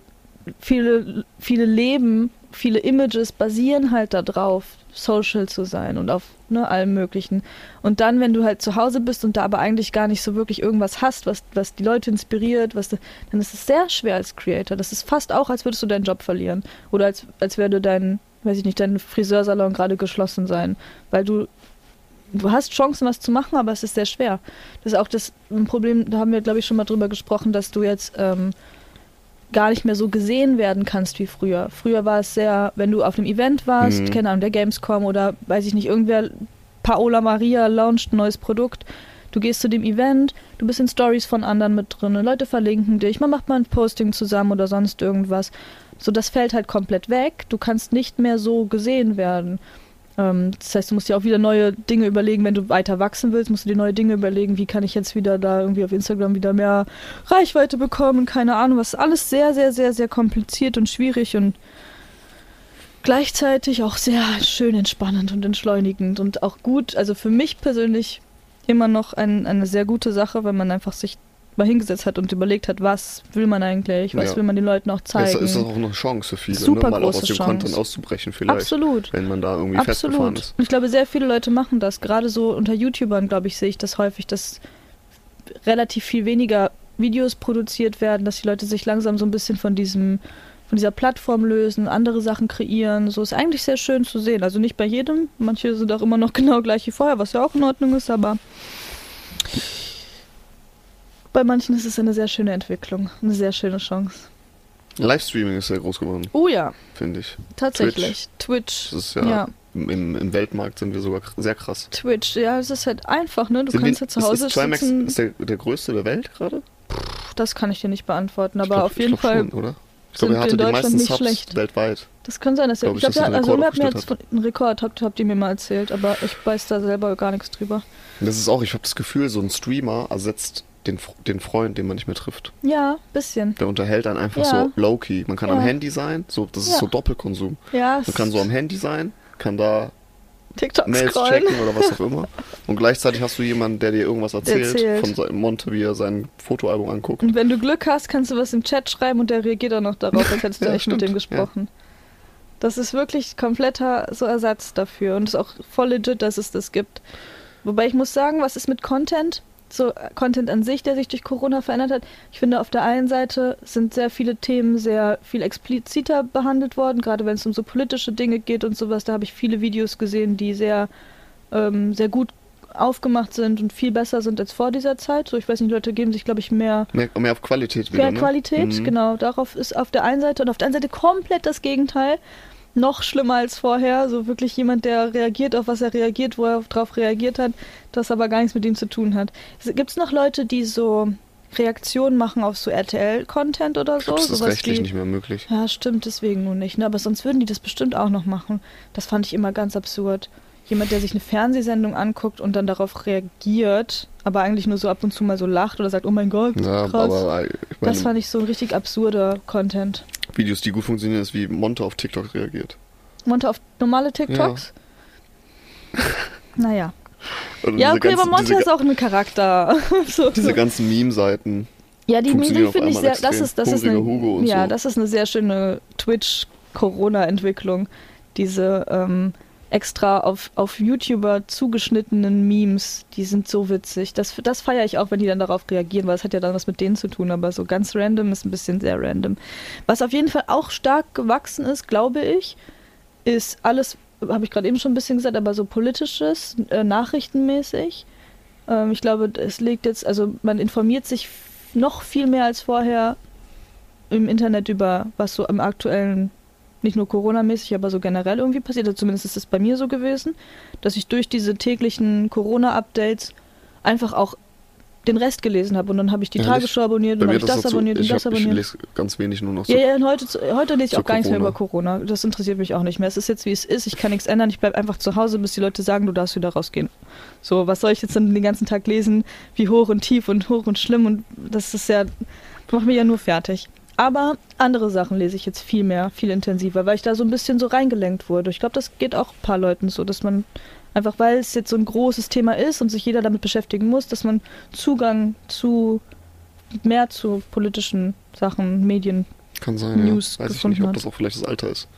viele, viele Leben, viele Images basieren halt darauf, social zu sein und auf ne, allem Möglichen. Und dann, wenn du halt zu Hause bist und da aber eigentlich gar nicht so wirklich irgendwas hast, was, was die Leute inspiriert, was, dann ist es sehr schwer als Creator. Das ist fast auch, als würdest du deinen Job verlieren. Oder als, als würde dein, weiß ich nicht, dein Friseursalon gerade geschlossen sein. Weil du du hast Chancen, was zu machen, aber es ist sehr schwer. Das ist auch das Problem, da haben wir, glaube ich, schon mal drüber gesprochen, dass du jetzt ähm, gar nicht mehr so gesehen werden kannst wie früher. Früher war es sehr, wenn du auf einem Event warst, mhm. keine Ahnung, der Gamescom oder weiß ich nicht, irgendwer, Paola Maria launcht ein neues Produkt. Du gehst zu dem Event, du bist in Stories von anderen mit drin, Leute verlinken dich, man macht mal ein Posting zusammen oder sonst irgendwas. So, das fällt halt komplett weg. Du kannst nicht mehr so gesehen werden. Ähm, das heißt, du musst dir auch wieder neue Dinge überlegen, wenn du weiter wachsen willst, musst du dir neue Dinge überlegen, wie kann ich jetzt wieder da irgendwie auf Instagram wieder mehr Reichweite bekommen, keine Ahnung, was. Alles sehr, sehr, sehr, sehr kompliziert und schwierig und gleichzeitig auch sehr schön entspannend und entschleunigend und auch gut, also für mich persönlich immer noch ein, eine sehr gute Sache, wenn man einfach sich mal hingesetzt hat und überlegt hat, was will man eigentlich, was ja. will man den Leuten auch zeigen. Das ist auch eine Chance für viele, Super ne? mal große aus dem Chance. Content auszubrechen vielleicht. Absolut. Wenn man da irgendwie Absolut. festgefahren ist. Und ich glaube, sehr viele Leute machen das. Gerade so unter YouTubern, glaube ich, sehe ich das häufig, dass relativ viel weniger Videos produziert werden, dass die Leute sich langsam so ein bisschen von diesem von dieser Plattform lösen, andere Sachen kreieren. So ist eigentlich sehr schön zu sehen. Also nicht bei jedem. Manche sind auch immer noch genau gleich wie vorher, was ja auch in Ordnung ist, aber bei manchen ist es eine sehr schöne Entwicklung, eine sehr schöne Chance. Livestreaming ist sehr groß geworden. Oh ja. Finde ich. Tatsächlich. Twitch. Twitch. Das ist ja, ja. Im, Im, Weltmarkt sind wir sogar sehr krass. Twitch, ja, es ist halt einfach, ne? Du sind kannst ja zu Hause ist, ist Trimax sitzen. Ist der, der größte der Welt gerade? Das kann ich dir nicht beantworten, aber glaub, auf jeden Fall. Schon, oder? Ich glaube, er hatte die meisten Subs schlecht. weltweit. Das kann sein, dass er. Ich glaube, ja, also ihr habt mir jetzt einen Rekord, habt, habt ihr mir mal erzählt, aber ich weiß da selber gar nichts drüber. Das ist auch, ich habe das Gefühl, so ein Streamer ersetzt den, den Freund, den man nicht mehr trifft. Ja, bisschen. Der unterhält dann einfach ja. so low-key. Man kann ja. am Handy sein, so, das ist ja. so Doppelkonsum. Ja. Man kann so am Handy sein, kann da TikTok Mails scrollen. checken oder was auch immer. Und gleichzeitig hast du jemanden, der dir irgendwas erzählt, erzählt. von Monte, wie er sein Fotoalbum anguckt. Und wenn du Glück hast, kannst du was im Chat schreiben und der reagiert auch noch darauf, als hättest du echt stimmt. mit dem gesprochen. Das ist wirklich kompletter so Ersatz dafür und es ist auch voll legit, dass es das gibt. Wobei ich muss sagen, was ist mit Content? So Content an sich, der sich durch Corona verändert hat. Ich finde, auf der einen Seite sind sehr viele Themen sehr viel expliziter behandelt worden, gerade wenn es um so politische Dinge geht und sowas. Da habe ich viele Videos gesehen, die sehr, ähm, sehr gut aufgemacht sind und viel besser sind als vor dieser Zeit. So, ich weiß nicht, Leute geben sich, glaube ich, mehr, mehr, mehr auf Qualität wieder. Mehr ne? Qualität, mhm. genau. Darauf ist auf der einen Seite und auf der anderen Seite komplett das Gegenteil noch schlimmer als vorher. So wirklich jemand, der reagiert auf was er reagiert, wo er darauf reagiert hat, das aber gar nichts mit ihm zu tun hat. Gibt es noch Leute, die so Reaktionen machen auf so RTL-Content oder so? das ist rechtlich wie, nicht mehr möglich. Ja, stimmt, deswegen nur nicht. Ne? Aber sonst würden die das bestimmt auch noch machen. Das fand ich immer ganz absurd. Jemand, der sich eine Fernsehsendung anguckt und dann darauf reagiert, aber eigentlich nur so ab und zu mal so lacht oder sagt, oh mein Gott, ja, krass. Aber, ich meine, das fand ich so ein richtig absurder Content. Videos, die gut funktionieren, ist wie Monte auf TikTok reagiert. Monte auf normale TikToks? Ja. naja. Also ja, okay, ganzen, aber Monte ist auch ein Charakter. so, diese ganzen Meme-Seiten. Ja, die Meme finde ich sehr. Das ist, das ist eine, ja, so. das ist eine sehr schöne Twitch-Corona-Entwicklung. Diese ähm, extra auf, auf YouTuber zugeschnittenen Memes, die sind so witzig. Das, das feiere ich auch, wenn die dann darauf reagieren, weil es hat ja dann was mit denen zu tun, aber so ganz random ist ein bisschen sehr random. Was auf jeden Fall auch stark gewachsen ist, glaube ich, ist alles, habe ich gerade eben schon ein bisschen gesagt, aber so politisches, äh, nachrichtenmäßig. Ähm, ich glaube, es liegt jetzt, also man informiert sich noch viel mehr als vorher im Internet über, was so im aktuellen, nicht nur Corona-mäßig, aber so generell irgendwie passiert. Also zumindest ist es bei mir so gewesen, dass ich durch diese täglichen Corona-Updates einfach auch den Rest gelesen habe und dann habe ich die ja, Tagesschau abonniert und dann habe ich das, abonniert und das hab, abonniert. Ich lese ganz wenig nur noch so. Ja, ja, heute, heute lese ich auch gar nichts mehr über Corona. Das interessiert mich auch nicht mehr. Es ist jetzt wie es ist. Ich kann nichts ändern. Ich bleibe einfach zu Hause, bis die Leute sagen, du darfst wieder rausgehen. So, was soll ich jetzt dann den ganzen Tag lesen? Wie hoch und tief und hoch und schlimm und das ist ja, macht mich ja nur fertig. Aber andere Sachen lese ich jetzt viel mehr, viel intensiver, weil ich da so ein bisschen so reingelenkt wurde. Ich glaube, das geht auch ein paar Leuten so, dass man Einfach weil es jetzt so ein großes Thema ist und sich jeder damit beschäftigen muss, dass man Zugang zu mehr zu politischen Sachen, Medien. Kann sein, News ja. Weiß ich nicht, ob das auch vielleicht das Alter ist.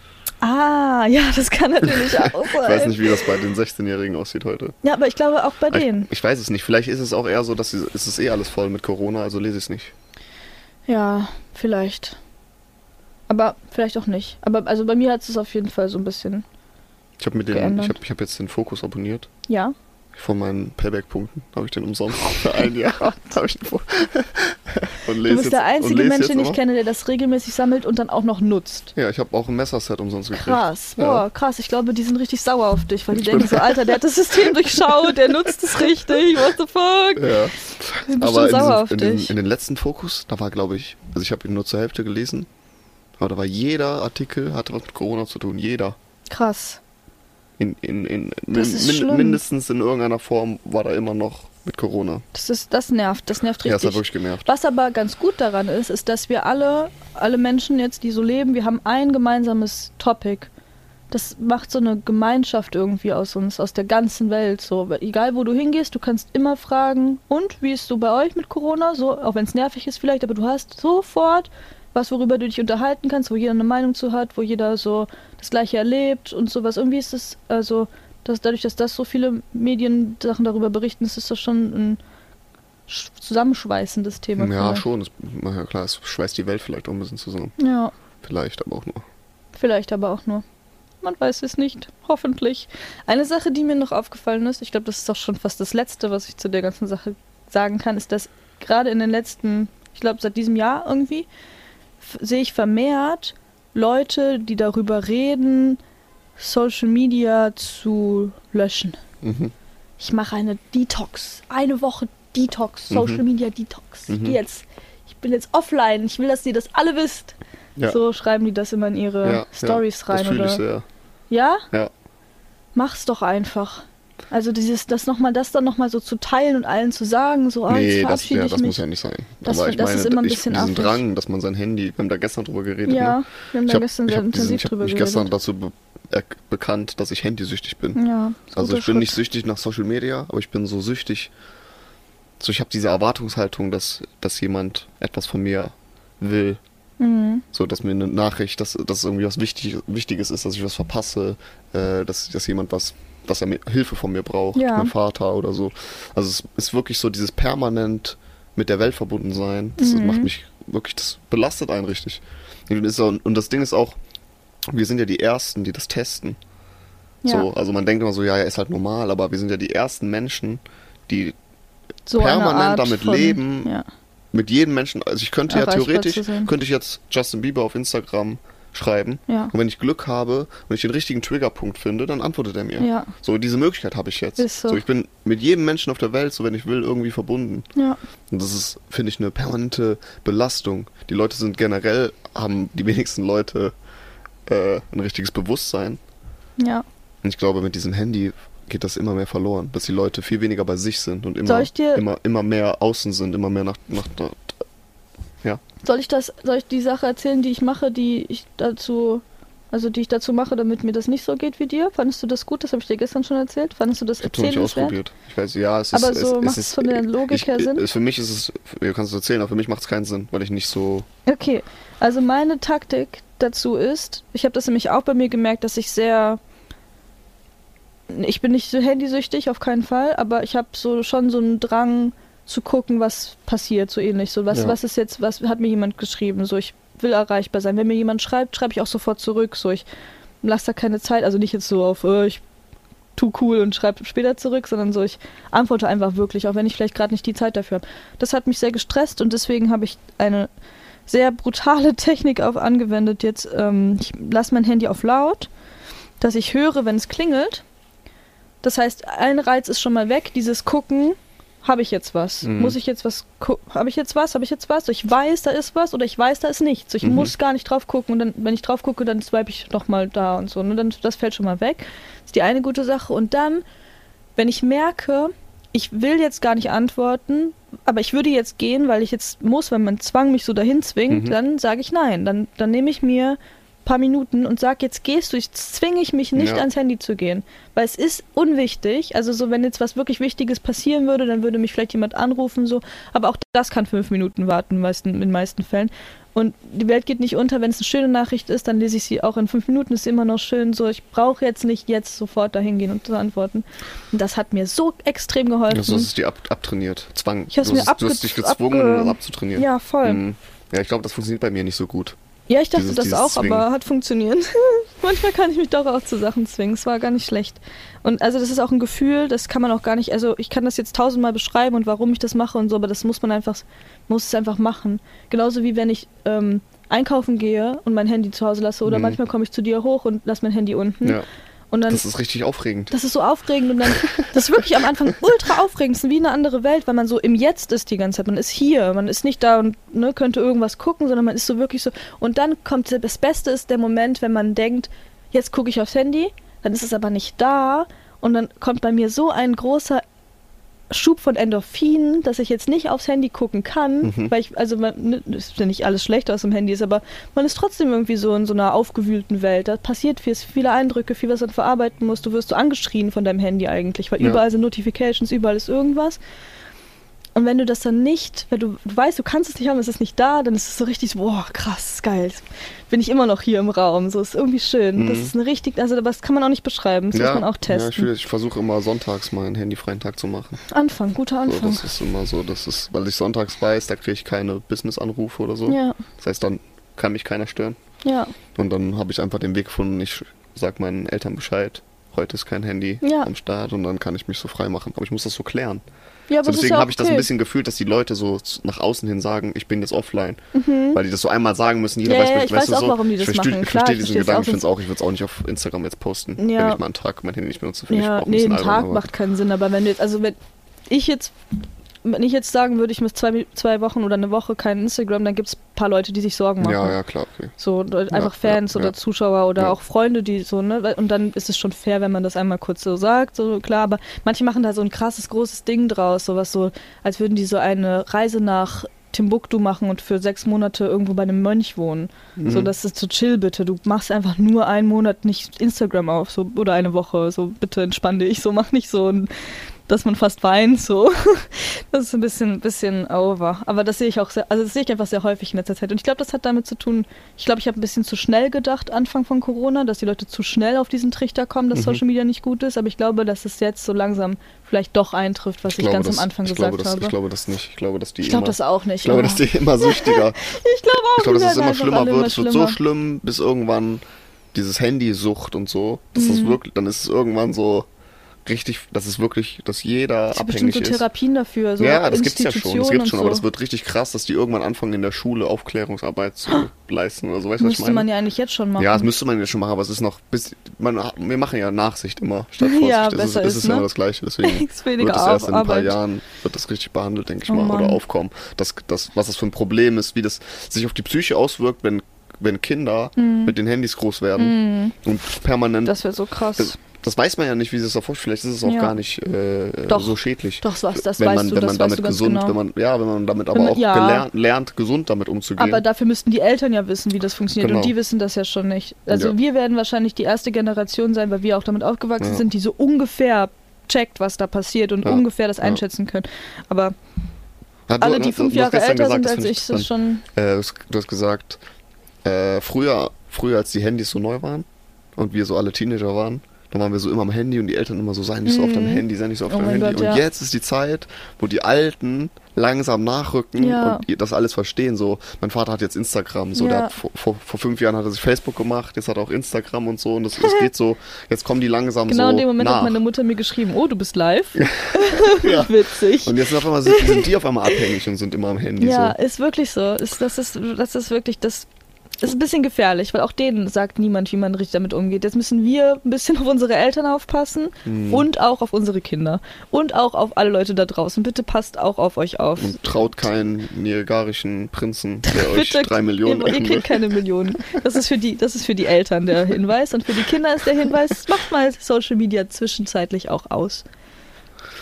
Ah, ja, das kann natürlich auch Ich sein. weiß nicht, wie das bei den 16-Jährigen aussieht heute. Ja, aber ich glaube auch bei Aber denen. Ich, ich weiß es nicht. Vielleicht ist es auch eher so, dass sie, es ist eh alles voll mit Corona, also lese ich es nicht. Ja, vielleicht. Aber vielleicht auch nicht. Aber also bei mir hat es auf jeden Fall so ein bisschen. Ich habe habe ich hab jetzt den Fokus abonniert. Ja. Von meinen Payback-Punkten habe ich den umsonst für ein Jahr. habe ich den und Du bist der einzige Mensch, den ich kenne, der das regelmäßig sammelt und dann auch noch nutzt. Ja, ich habe auch ein Messerset umsonst gekriegt. Krass, boah, Ja. krass. Ich glaube, die sind richtig sauer auf dich, weil die Ich denken so, Alter, der hat das System durchschaut, der nutzt es richtig, what the fuck? Ja. Die sind Aber in, sauer diesem, auf in, den, dich. in den letzten Fokus, da war, glaube ich, also ich habe ihn nur zur Hälfte gelesen, aber da war jeder Artikel, hatte was mit Corona zu tun. Jeder. Krass. In, in, in, Das ist schlimm. mindestens in irgendeiner Form war da immer noch mit Corona. Das, ist, das nervt, das nervt Ja, es richtig. hat wirklich genervt. Was aber ganz gut daran ist, ist, dass wir alle, alle Menschen jetzt, die so leben, wir haben ein gemeinsames Topic. Das macht so eine Gemeinschaft irgendwie aus uns, aus der ganzen Welt. So, egal wo du hingehst, du kannst immer fragen, und wie ist so bei euch mit Corona? So, auch wenn es nervig ist vielleicht, aber du hast sofort was, worüber du dich unterhalten kannst, wo jeder eine Meinung zu hat, wo jeder so das Gleiche erlebt und sowas. Irgendwie ist es, also, dass dadurch, dass das so viele Mediensachen darüber berichten, ist doch schon ein sch- zusammenschweißendes Thema. Ja, vielleicht. schon. Ja, klar, es schweißt die Welt vielleicht auch ein bisschen zusammen. Ja, Vielleicht, aber auch nur. vielleicht aber auch nur. Man weiß es nicht. Hoffentlich. Eine Sache, die mir noch aufgefallen ist, ich glaube, das ist auch schon fast das Letzte, was ich zu der ganzen Sache sagen kann, ist, dass gerade in den letzten, ich glaube, seit diesem Jahr irgendwie, sehe ich vermehrt Leute, die darüber reden, Social Media zu löschen. Mhm. Ich mache eine Detox. Eine Woche Detox. Social Mhm. Media Detox. Ich Mhm. gehe jetzt. Ich bin jetzt offline. Ich will, dass ihr das alle wisst. Ja. So schreiben die das immer in ihre ja, Stories ja, rein, Das oder? ich sehr. Ja? Ja. Mach's doch einfach. Also dieses, das nochmal, das dann nochmal so zu teilen und allen zu sagen, so, ah, Nee, das, ja, ich das muss ja nicht sein. Das- aber ich das meine, ist immer ein ich, bisschen diesen affig. Drang, dass man sein Handy, wir haben da gestern drüber geredet, ja, ne? wir haben Ich da habe gestern ich sehr hab diesen, intensiv ich hab drüber mich geredet. gestern dazu be bekannt, dass ich handysüchtig bin. ja, Also ich bin nicht Schritt. süchtig nach Social Media, aber ich bin so süchtig. So ich habe diese Erwartungshaltung, dass, dass jemand etwas von mir will. Mhm. So, dass mir eine Nachricht, dass, dass irgendwie was wichtig, Wichtiges ist, dass ich was verpasse, äh, dass, dass jemand was, dass er mir Hilfe von mir braucht, Ja. mein Vater oder so. Also es ist wirklich so dieses permanent mit der Welt verbunden sein. Das Mhm. macht mich wirklich, das belastet einen richtig. Und, das Ding ist auch, wir sind ja die Ersten, die das testen. Ja, So, also man denkt immer so, ja, er ist halt normal, aber wir sind ja die ersten Menschen, die so permanent damit von, leben, Ja. mit jedem Menschen, also ich könnte ja theoretisch, könnte ich jetzt Justin Bieber auf Instagram schreiben Ja. und wenn ich Glück habe und ich den richtigen Triggerpunkt finde, dann antwortet er mir. Ja. So, diese Möglichkeit habe ich jetzt. Ist so. ich bin mit jedem Menschen auf der Welt, so wenn ich will, irgendwie verbunden. Ja. Und das ist, finde ich, eine permanente Belastung. Die Leute sind generell, haben die wenigsten Leute äh, ein richtiges Bewusstsein. Ja. Und ich glaube, mit diesem Handy geht das immer mehr verloren, dass die Leute viel weniger bei sich sind und immer, immer, immer mehr außen sind, immer mehr nach, nach, nach. Soll ich das, soll ich die Sache erzählen, die ich mache, die ich dazu, also die ich dazu mache, damit mir das nicht so geht wie dir? Fandest du das gut? Das habe ich dir gestern schon erzählt. Fandest du das Ich habe nicht ausprobiert. Ich weiß, ja, es ist. Aber so macht es von der Logik ich, her Sinn? Für mich ist es, du kannst es erzählen, aber für mich macht es keinen Sinn, weil ich nicht so. Okay, also meine Taktik dazu ist, ich habe das nämlich auch bei mir gemerkt, dass ich sehr, ich bin nicht so handysüchtig, auf keinen Fall, aber ich habe so schon so einen Drang zu gucken, was passiert, so ähnlich. So, was, Ja. was ist jetzt, was hat mir jemand geschrieben? So, ich will erreichbar sein. Wenn mir jemand schreibt, schreibe ich auch sofort zurück. So, ich lasse da keine Zeit, also nicht jetzt so auf, äh, ich tu cool und schreibe später zurück, sondern so, ich antworte einfach wirklich, auch wenn ich vielleicht gerade nicht die Zeit dafür habe. Das hat mich sehr gestresst und deswegen habe ich eine sehr brutale Technik auf angewendet jetzt. Ähm, ich lasse mein Handy auf laut, dass ich höre, wenn es klingelt. Das heißt, ein Reiz ist schon mal weg, dieses Gucken, habe ich jetzt was? Mhm. Muss ich jetzt was Habe ich jetzt was? Habe ich jetzt was? So, ich weiß, da ist was oder ich weiß, da ist nichts. So, ich Mhm. muss gar nicht drauf gucken und dann, wenn ich drauf gucke, dann swipe ich nochmal da und so. Ne? Dann, das fällt schon mal weg. Das ist die eine gute Sache. Und dann, wenn ich merke, ich will jetzt gar nicht antworten, aber ich würde jetzt gehen, weil ich jetzt muss, wenn mein Zwang mich so dahin zwingt, Mhm. dann sage ich nein. Dann, dann nehme ich mir paar Minuten und sag, jetzt gehst du, ich zwinge ich mich nicht Ja. ans Handy zu gehen. Weil es ist unwichtig. Also so, wenn jetzt was wirklich Wichtiges passieren würde, dann würde mich vielleicht jemand anrufen, so. Aber auch das kann fünf Minuten warten, meisten, in den meisten Fällen. Und die Welt geht nicht unter. Wenn es eine schöne Nachricht ist, dann lese ich sie auch in fünf Minuten. Ist immer noch schön. So, ich brauche jetzt nicht jetzt sofort dahin gehen und zu antworten. Und das hat mir so extrem geholfen. Also, das ist die ab, abtrainiert. Zwang. Ich du, mir hast, du hast dich gezwungen, das abzutrainieren. ja, voll. Mhm. Ja, ich glaube, das funktioniert bei mir nicht so gut. Ja, ich dachte Dieses- das dieses auch, Zwingen. aber hat funktioniert. Manchmal kann ich mich doch auch zu Sachen zwingen. Es war gar nicht schlecht. Und also das ist auch ein Gefühl, das kann man auch gar nicht, also ich kann das jetzt tausendmal beschreiben und warum ich das mache und so, aber das muss man einfach, muss es einfach machen. Genauso wie wenn ich ähm, einkaufen gehe und mein Handy zu Hause lasse oder Mhm. manchmal komme ich zu dir hoch und lasse mein Handy unten. Ja, Und dann das ist richtig aufregend. das ist so aufregend und dann, das ist wirklich am Anfang ultra aufregend, es ist wie eine andere Welt, weil man so im Jetzt ist die ganze Zeit. Man ist hier, man ist nicht da und ne, könnte irgendwas gucken, sondern man ist so wirklich so. Und dann kommt das Beste ist der Moment, wenn man denkt, jetzt gucke ich aufs Handy, dann ist es aber nicht da und dann kommt bei mir so ein großer Schub von Endorphinen, dass ich jetzt nicht aufs Handy gucken kann, Mhm. weil ich, also man, ne, ist ja nicht alles schlecht, was im Handy ist, aber man ist trotzdem irgendwie so in so einer aufgewühlten Welt. Da passiert viel, viele Eindrücke, viel, was man verarbeiten muss. Du wirst so angeschrien von deinem Handy eigentlich, weil Ja. überall sind Notifications, überall ist irgendwas. Und wenn du das dann nicht, wenn du, du weißt, du kannst es nicht haben, es ist nicht da, dann ist es so richtig, so, boah, krass, geil. Bin ich immer noch hier im Raum. So ist irgendwie schön. Das Mhm. ist eine richtig, also das kann man auch nicht beschreiben. Das muss man auch Ja, testen. ich, will- ich versuche immer sonntags meinen handyfreien Tag zu machen. Anfang, guter So, Anfang. das ist immer so, das ist, weil ich sonntags weiß, da kriege ich keine Business-Anrufe oder so. ja, Das heißt, dann kann mich keiner stören. ja. Und dann habe ich einfach den Weg gefunden, ich sag meinen Eltern Bescheid, heute ist kein Handy Ja. am Start und dann kann ich mich so frei machen. Aber ich muss das so klären. Ja, so, deswegen ja habe ich das ein okay. bisschen gefühlt, dass die Leute so nach außen hin sagen, ich bin jetzt offline. Weil die das so einmal sagen müssen, jeder Mhm. Ja, weiß, ja, ich weiß auch, so, warum die ich das verstehe, machen. Ich Klar, verstehe ich diesen Gedanken, auch. ich finde es auch, ich würde es auch nicht auf Instagram jetzt posten, Ja. wenn ich mal einen Tag mein Handy nicht benutze. Ich Ja, ein nee, ein Tag macht keinen Sinn, aber wenn du jetzt, also wenn ich jetzt, wenn ich jetzt sagen würde, ich muss zwei, zwei Wochen oder eine Woche kein Instagram, dann gibt es ein paar Leute, die sich Sorgen machen. Ja, ja, klar, okay. So einfach Fans ja, oder ja. Zuschauer oder Ja. auch Freunde, die so, ne? Und dann ist es schon fair, wenn man das einmal kurz so sagt, so klar, aber manche machen da so ein krasses, großes Ding draus, sowas so, als würden die so eine Reise nach Timbuktu machen und für sechs Monate irgendwo bei einem Mönch wohnen. So, Mhm. das ist so chill bitte. Du machst einfach nur einen Monat nicht Instagram auf, so oder eine Woche. So, bitte entspann dich. So, mach nicht so ein, dass man fast weint. So. Das ist ein bisschen, bisschen over. Aber das sehe ich auch sehr, also das sehe ich einfach sehr häufig in letzter Zeit. Und ich glaube, das hat damit zu tun, ich glaube, ich habe ein bisschen zu schnell gedacht, Anfang von Corona, dass die Leute zu schnell auf diesen Trichter kommen, dass Mhm. Social Media nicht gut ist. Aber ich glaube, dass es jetzt so langsam vielleicht doch eintrifft, was ich, glaube, ganz das, am Anfang ich gesagt glaube, das, habe. Ich glaube das nicht. Ich glaube, dass die Ich glaube immer, das auch nicht. ich glaube, dass die immer süchtiger. ich glaube auch, Ich glaube, dass es immer schlimmer wird. Es wird so schlimm, bis irgendwann dieses Handysucht und so, dass das Mhm. wirklich, dann ist es irgendwann so richtig, dass es wirklich, dass jeder bestimmt abhängig so ist. Therapien dafür. So ja, das gibt's ja schon. Das gibt's schon, aber so. das wird richtig krass, dass die irgendwann anfangen in der Schule Aufklärungsarbeit zu leisten oder so. Weißt du, was ich Müsste meine? man ja eigentlich jetzt schon machen. ja, das müsste man ja schon machen, aber es ist noch bis man wir machen ja Nachsicht immer statt Vorsicht. Ja, ist, besser es ist, ist ja ne? immer das gleiche, deswegen Ist wird es erst in ein paar. Jahren wird das richtig behandelt, denke ich Oh mal, oder Mann. aufkommen. Das, das, was das für ein Problem ist, wie das sich auf die Psyche auswirkt, wenn, wenn Kinder mit den Handys groß werden und permanent. Das wäre so krass. Das, weiß man ja nicht, wie sie es davor. Vielleicht ist es auch Ja. gar nicht äh, Doch. so schädlich. Doch, was, das wenn weißt man, du, wenn das man damit gesund, genau. wenn man, ja, wenn man damit aber man- auch ja. gelernt, lernt, gesund damit umzugehen. Aber dafür müssten die Eltern ja wissen, wie das funktioniert. Genau. Und die wissen das ja schon nicht. Also Ja. wir werden wahrscheinlich die erste Generation sein, weil wir auch damit aufgewachsen sind, die so ungefähr checkt, was da passiert und ungefähr das einschätzen können. Aber Ja, du- alle, die fünf Jahre älter gesagt, sind als ich, ist das schon. Äh, du hast- du hast gesagt, äh, früher, früher als die Handys so neu waren und wir so alle Teenager waren, dann waren wir so immer am Handy und die Eltern immer so, sei nicht so auf deinem Mhm. Handy, sei nicht so auf Oh mein Handy. Gott, und ja. jetzt ist die Zeit, wo die Alten langsam nachrücken Ja. und das alles verstehen. So, mein Vater hat jetzt Instagram, so, der Ja. hat vor, vor, vor fünf Jahren hat er sich Facebook gemacht, jetzt hat er auch Instagram und so und das, das geht so, jetzt kommen die langsam Genau so in dem Moment nach. hat meine Mutter mir geschrieben, oh, du bist live. Ja. Witzig. Und jetzt sind, auf einmal, sind die auf einmal abhängig und sind immer am Handy. Ja, so. ist wirklich so. Ist, das, ist, das ist wirklich, das ist ein bisschen gefährlich, weil auch denen sagt niemand, wie man richtig damit umgeht. Jetzt müssen wir ein bisschen auf unsere Eltern aufpassen Mhm. und auch auf unsere Kinder und auch auf alle Leute da draußen. Bitte passt auch auf euch auf. Und traut keinen niagarischen Prinzen, der euch Bitte, drei Millionen ihr, ihr kriegt keine Millionen. Das ist, für die, das ist für die Eltern der Hinweis und für die Kinder ist der Hinweis, macht mal Social Media zwischenzeitlich auch aus.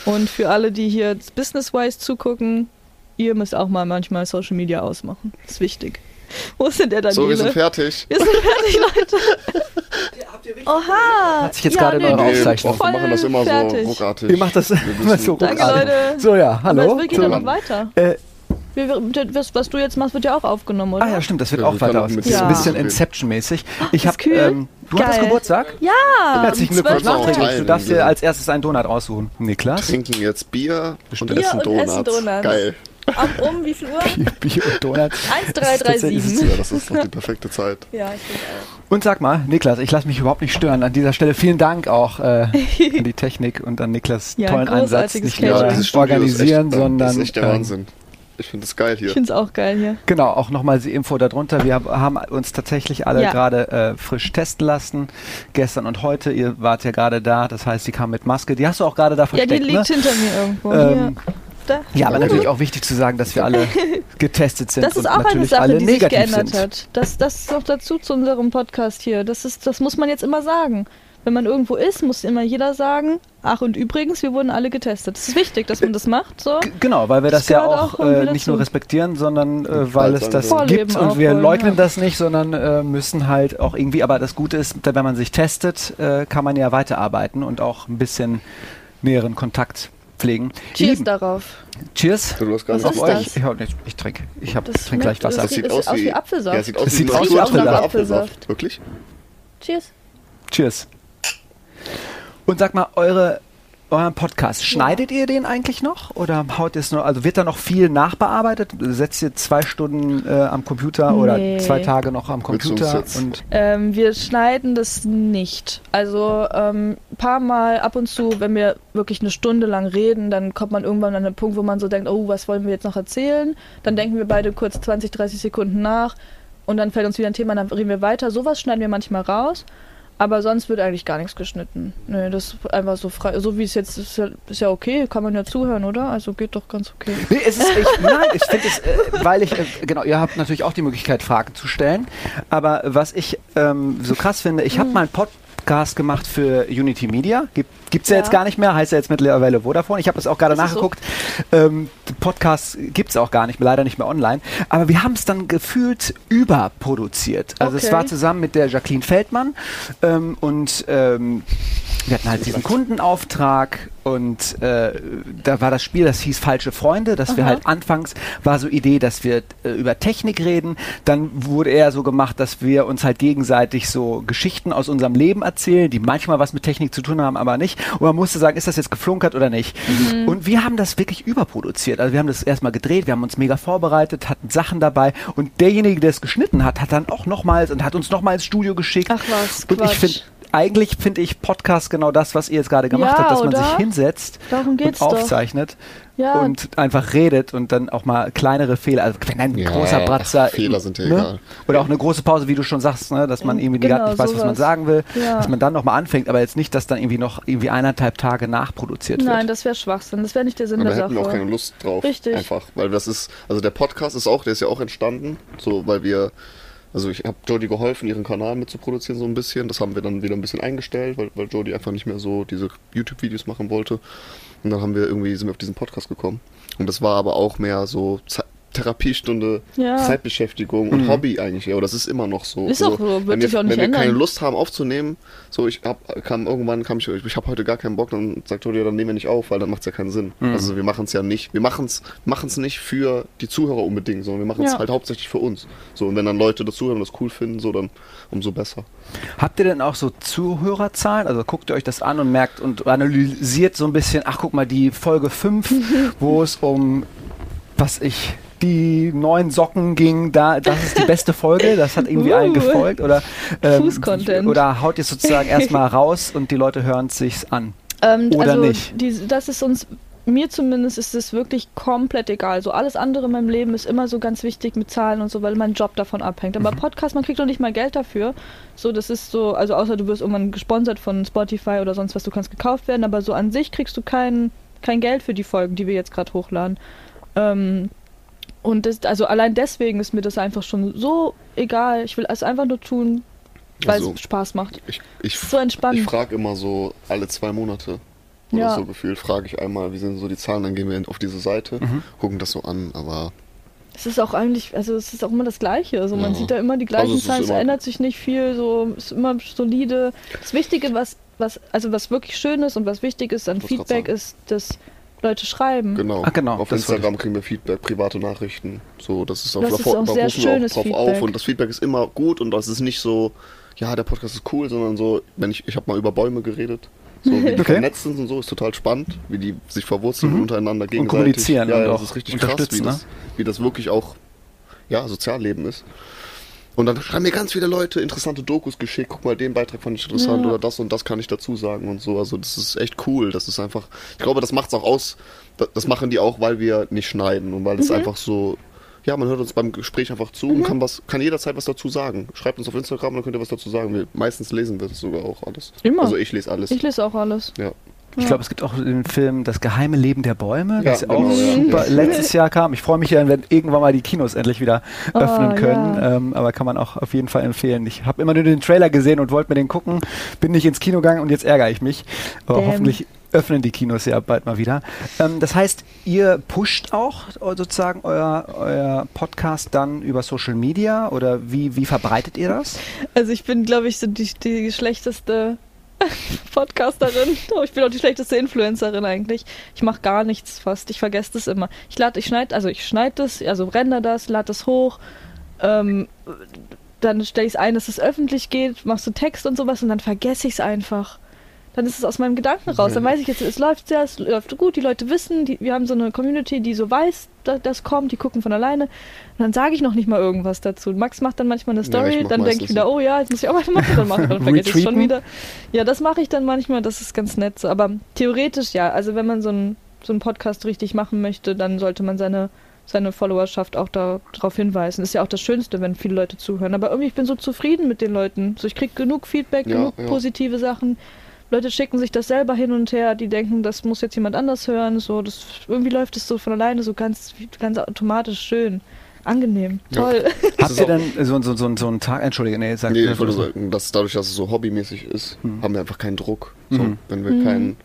Und für alle, die hier business-wise zugucken, ihr müsst auch mal manchmal Social Media ausmachen. ist wichtig. Wo ist denn der Daniele? So, wir sind fertig. Wir sind fertig, Leute. Oha. Hat sich jetzt gerade in eure wir sind Aufzeichnung. wir machen das immer fertig. so ruckartig. Ihr macht das Wir immer so Danke, ruckartig. Leute. So, ja, hallo. Aber es geht ja noch weiter. Äh, Wir, wir, das, was du jetzt machst, wird ja auch aufgenommen, oder? ah ja, stimmt, das wird Ja, auch wir weiter aus. Das ist ein bisschen. Inception-mäßig. Ich ist hab, kühl. ähm, du hattest Geil. Geburtstag? Ja, Herzlichen Glückwunsch 12. auch nachträglich. Du darfst dir ja. als erstes einen Donut aussuchen. Niklas? trinken jetzt Bier und Bier essen und Donuts. essen Donuts. Geil. Ab um wie viel Uhr? Bier, Bier und Donut. 1, 3, 3, 7. Ja, das ist doch die perfekte Zeit. Ja, ich finde auch. Und sag mal, Niklas, ich lasse mich überhaupt nicht stören. An dieser Stelle vielen Dank auch äh, an die Technik und an Niklas Ja, tollen Einsatz. großartiges Nicht nur Ja, organisieren, ist echt, sondern Das ist echt der ähm, Wahnsinn. Ich finde das geil hier. Ich finde es auch geil hier. Genau, auch nochmal die Info darunter. Wir haben uns tatsächlich alle Ja. gerade äh, frisch testen lassen. Gestern und heute. Ihr wart ja gerade da. Das heißt, die kam mit Maske. Die hast du auch gerade da Ja, versteckt, die liegt ne? hinter mir irgendwo. Ähm, hier. Da. Ja, aber natürlich auch wichtig zu sagen, dass wir alle getestet sind Das ist und auch eine Sache, die sich geändert sind. hat. Das, das ist noch dazu zu unserem Podcast hier. Das, ist, das muss man jetzt immer sagen. Wenn man irgendwo ist, muss immer jeder sagen, ach und übrigens, wir wurden alle getestet. Es ist wichtig, dass man das macht. So. Genau, weil wir das, Das ja auch auch äh, nicht nur respektieren, sondern äh, weil Als es das andere. gibt Vorleben und wir auch wollen, leugnen ja. das nicht, sondern äh, müssen halt auch irgendwie, aber das Gute ist, wenn man sich testet, äh, kann man ja weiterarbeiten und auch ein bisschen näheren Kontakt pflegen. Cheers Lieben, darauf. Cheers Du hast gar Was auf euch. das? Ich, hab nicht- ich trinke. Ich hab, Das trink gleich Wasser. das sieht- aus wie Apfelsaft. Ja, sieht aus sieht aus wie naturtrüber Apfelsaft. Wirklich? Cheers. Cheers. Und sag mal, eure, euren Podcast, schneidet ihr den eigentlich noch? Oder haut ihr es nur, also wird da noch viel nachbearbeitet? Setzt ihr zwei Stunden äh, am Computer oder Nee. zwei Tage noch am Computer? Und Ähm, wir schneiden das nicht. Also ähm, ein paar Mal ab und zu, wenn wir wirklich eine Stunde lang reden, dann kommt man irgendwann an einen Punkt, wo man so denkt, oh, was wollen wir jetzt noch erzählen? Dann denken wir beide kurz 20, 30 Sekunden nach und dann fällt uns wieder ein Thema, dann reden wir weiter. Sowas schneiden wir manchmal raus. Aber sonst wird eigentlich gar nichts geschnitten. Nö, das ist einfach so frei. So wie es jetzt ist, ja, ist ja okay, kann man ja zuhören, oder? Also geht doch ganz okay. Nee, es ist, ich, nein, ich finde es, äh, weil ich, äh, genau, ihr habt natürlich auch die Möglichkeit, Fragen zu stellen. Aber was ich ähm, so krass finde, ich habe mal einen Podcast gemacht für Unity Media. Gibt es ja, Ja. jetzt gar nicht mehr, heißt ja jetzt mittlerweile Vodafone. Ich habe das auch gerade ist so. nachgeguckt. Ähm, Podcast gibt es auch gar nicht, leider nicht mehr online. Aber wir haben es dann gefühlt überproduziert. Also es Okay. war zusammen mit der Jacqueline Feldmann ähm, und ähm, wir hatten halt diesen Kundenauftrag und äh, da war das Spiel, das hieß Falsche Freunde, dass wir Aha. halt anfangs war so Idee, dass wir äh, über Technik reden, dann wurde eher so gemacht, dass wir uns halt gegenseitig so Geschichten aus unserem Leben erzählen, die manchmal was mit Technik zu tun haben, aber nicht. Und man musste sagen, ist das jetzt geflunkert oder nicht? Mhm. Und wir haben das wirklich überproduziert. Also wir haben das erstmal gedreht, wir haben uns mega vorbereitet, hatten Sachen dabei und derjenige, der es geschnitten hat, hat dann auch nochmals und hat uns nochmal ins Studio geschickt. Ach was, Und ich Quatsch. finde, eigentlich finde ich Podcast genau das, was ihr jetzt gerade gemacht Ja, habt, dass man oder? sich hinsetzt Darum geht's und doch. aufzeichnet Ja, und einfach redet und dann auch mal kleinere Fehler, also wenn ein Ja, großer Bratzer Fehler sind ja ne? egal. oder auch eine große Pause, wie du schon sagst, ne? dass man irgendwie Genau, gar nicht weiß, was man sagen will, Ja. dass man dann nochmal anfängt, aber jetzt nicht, dass dann irgendwie noch irgendwie eineinhalb Tage nachproduziert Nein, wird. das wäre Schwachsinn. Das wäre nicht der Sinn Und da der hätten wir auch Sache. keine Lust drauf. Richtig. Einfach, weil das ist, also der Podcast ist auch, der ist ja auch entstanden, so, weil wir, also ich habe Jodie geholfen, ihren Kanal mitzuproduzieren so ein bisschen. Das haben wir dann wieder ein bisschen eingestellt, weil, weil Jodie einfach nicht mehr so diese YouTube-Videos machen wollte. Und dann haben wir irgendwie, sind wir auf diesen Podcast gekommen. Und das war aber auch mehr so Therapiestunde, Ja. Zeitbeschäftigung und Mhm. Hobby eigentlich. Oder das ist immer noch so. Ist also, auch so, wird wenn sich wir, auch nicht Wenn wir keine Lust haben aufzunehmen, so ich hab, kam irgendwann kam ich, ich habe heute gar keinen Bock, dann sagt Jodie, dann nehmen wir nicht auf, weil dann macht es ja keinen Sinn. Mhm. Also wir machen es ja nicht, wir machen es machen's nicht für die Zuhörer unbedingt, sondern wir machen es Ja. halt hauptsächlich für uns. So und wenn dann Leute das zuhören und das cool finden, so dann umso besser. Habt ihr denn auch so Zuhörerzahlen? Also guckt ihr euch das an und merkt und analysiert so ein bisschen, ach guck mal, die Folge 5, wo es um, was ich, die neuen Socken ging, da, das ist die beste Folge, das hat irgendwie Uh. allen gefolgt oder, Fußcontent. oder haut ihr sozusagen erstmal raus und die Leute hören es sich an? Ähm, Oder also nicht? Die, das ist uns, mir zumindest ist es wirklich komplett egal. So alles andere in meinem Leben ist immer so ganz wichtig mit Zahlen und so, weil mein Job davon abhängt. Mhm. Aber Podcast, man kriegt doch nicht mal Geld dafür. So, das ist so, also außer du wirst irgendwann gesponsert von Spotify oder sonst was, du kannst gekauft werden, aber so an sich kriegst du kein, kein Geld für die Folgen, die wir jetzt gerade hochladen. Ähm, und das, also allein deswegen ist mir das einfach schon so egal. Ich will es einfach nur tun, weil Also es Spaß macht. ich, ich, So entspannend. ich frage immer so alle zwei Monate oder Ja. so gefühlt, frage ich einmal, wie sind so die Zahlen, dann gehen wir auf diese Seite, Mhm. gucken das so an, aber Es ist auch eigentlich, also es ist auch immer das Gleiche. Also man Ja. sieht da immer die gleichen Also Zahlen, es ändert sich nicht viel, so ist immer solide. Das Wichtige, was, was, also was wirklich schön ist und was wichtig ist an Feedback, ist, dass Leute schreiben. Genau. Ah, genau, Auf das Instagram kriegen wir Feedback, private Nachrichten. So, das ist auch, Das da ist auch da sehr rufen wir schönes drauf Feedback. auf und das Feedback ist immer gut und das ist nicht so, ja, der Podcast ist cool, sondern so, wenn ich, ich habe mal über Bäume geredet. So wie die Okay. vernetzt sind und so, ist total spannend, wie die sich verwurzeln Mhm. und untereinander gegenseitig. kommunizieren ja, und ja, das ist richtig krass, wie ne? das, wie das wirklich auch, ja, Sozialleben ist. Und dann schreiben mir ganz viele Leute interessante Dokus geschickt. Guck mal, den Beitrag fand ich interessant Ja. oder das und das kann ich dazu sagen und so. Also das ist echt cool. Das ist einfach, ich glaube, das macht's auch aus. Da- Das machen die auch, weil wir nicht schneiden und weil es einfach so, ja, man hört uns beim Gespräch einfach zu und kann was, kann jederzeit was dazu sagen. Schreibt uns auf Instagram dann könnt ihr was dazu sagen. Wir, meistens lesen wir das sogar auch alles. Immer. Also ich lese alles. Ich lese auch alles. ja. Ich glaube, es gibt auch den Film Das geheime Leben der Bäume, Ja, das genau, auch ja. super letztes Jahr kam. Ich freue mich ja, wenn irgendwann mal die Kinos endlich wieder Ah, öffnen können. ja. Ähm, aber kann man auch auf jeden Fall empfehlen. Ich habe immer nur den Trailer gesehen und wollte mir den gucken, bin nicht ins Kino gegangen und jetzt ärgere ich mich. Aber Damn. hoffentlich öffnen die Kinos ja bald mal wieder. Ähm, das heißt, ihr pusht auch sozusagen euer, euer Podcast dann über Social Media oder wie, wie verbreitet ihr das? Also ich bin, glaube ich, so die, die schlechteste Podcasterin. Oh, ich bin auch die schlechteste Influencerin eigentlich. Ich mache gar nichts fast. Ich vergesse das immer. Ich lade, ich schneide, also ich schneide das, also render das, lade das hoch. Ähm, dann stelle ich es ein, dass es öffentlich geht, machst du Text und sowas und dann vergesse ich es einfach. Dann ist es aus meinem Gedanken raus. Dann weiß ich jetzt, es läuft sehr, es läuft gut, die Leute wissen, die, wir haben so eine Community, die so weiß, dass das kommt, die gucken von alleine. Und dann sage ich noch nicht mal irgendwas dazu. Max macht dann manchmal eine Ja, Story, mach dann denke ich wieder, oh ja, jetzt muss ich auch was machen, dann mache dann vergesse ich es schon wieder. Ja, das mache ich dann manchmal, das ist ganz nett so. Aber theoretisch ja, also wenn man so einen so einen Podcast richtig machen möchte, dann sollte man seine seine Followerschaft auch darauf hinweisen. Ist ja auch das Schönste, wenn viele Leute zuhören. Aber irgendwie, ich bin so zufrieden mit den Leuten. So, ich kriege genug Feedback, Ja, genug ja. positive Sachen. Leute schicken sich das selber hin und her, die denken, das muss jetzt jemand anders hören. So, das, irgendwie läuft es so von alleine so ganz, ganz automatisch schön. Angenehm. Ja. Toll. Habt ist ihr auch- denn so, so, so, so einen Tag, entschuldige, nee, sag Nee, ich wollte sagen, dass dadurch, dass es so hobbymäßig ist, Mhm. haben wir einfach keinen Druck. So, Mhm. Wenn wir Mhm. keinen.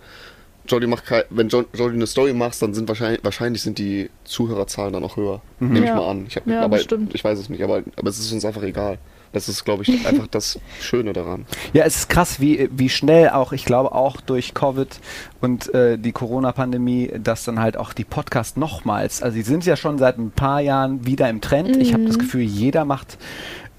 Jody macht kein, wenn Jo- Jody eine Story machst, dann sind wahrscheinlich, wahrscheinlich sind die Zuhörerzahlen dann auch höher. Mhm. Nehme ich Ja. mal an. Ich, hab, Ja, aber, bestimmt. ich weiß es nicht, aber, aber es ist uns einfach egal. Das ist, glaube ich, einfach das Schöne daran. Ja, es ist krass, wie, wie schnell auch, ich glaube auch durch Covid und äh, die Corona-Pandemie, dass dann halt auch die Podcasts nochmals, also die sind ja schon seit ein paar Jahren wieder im Trend. Ich habe Mhm. das Gefühl, jeder macht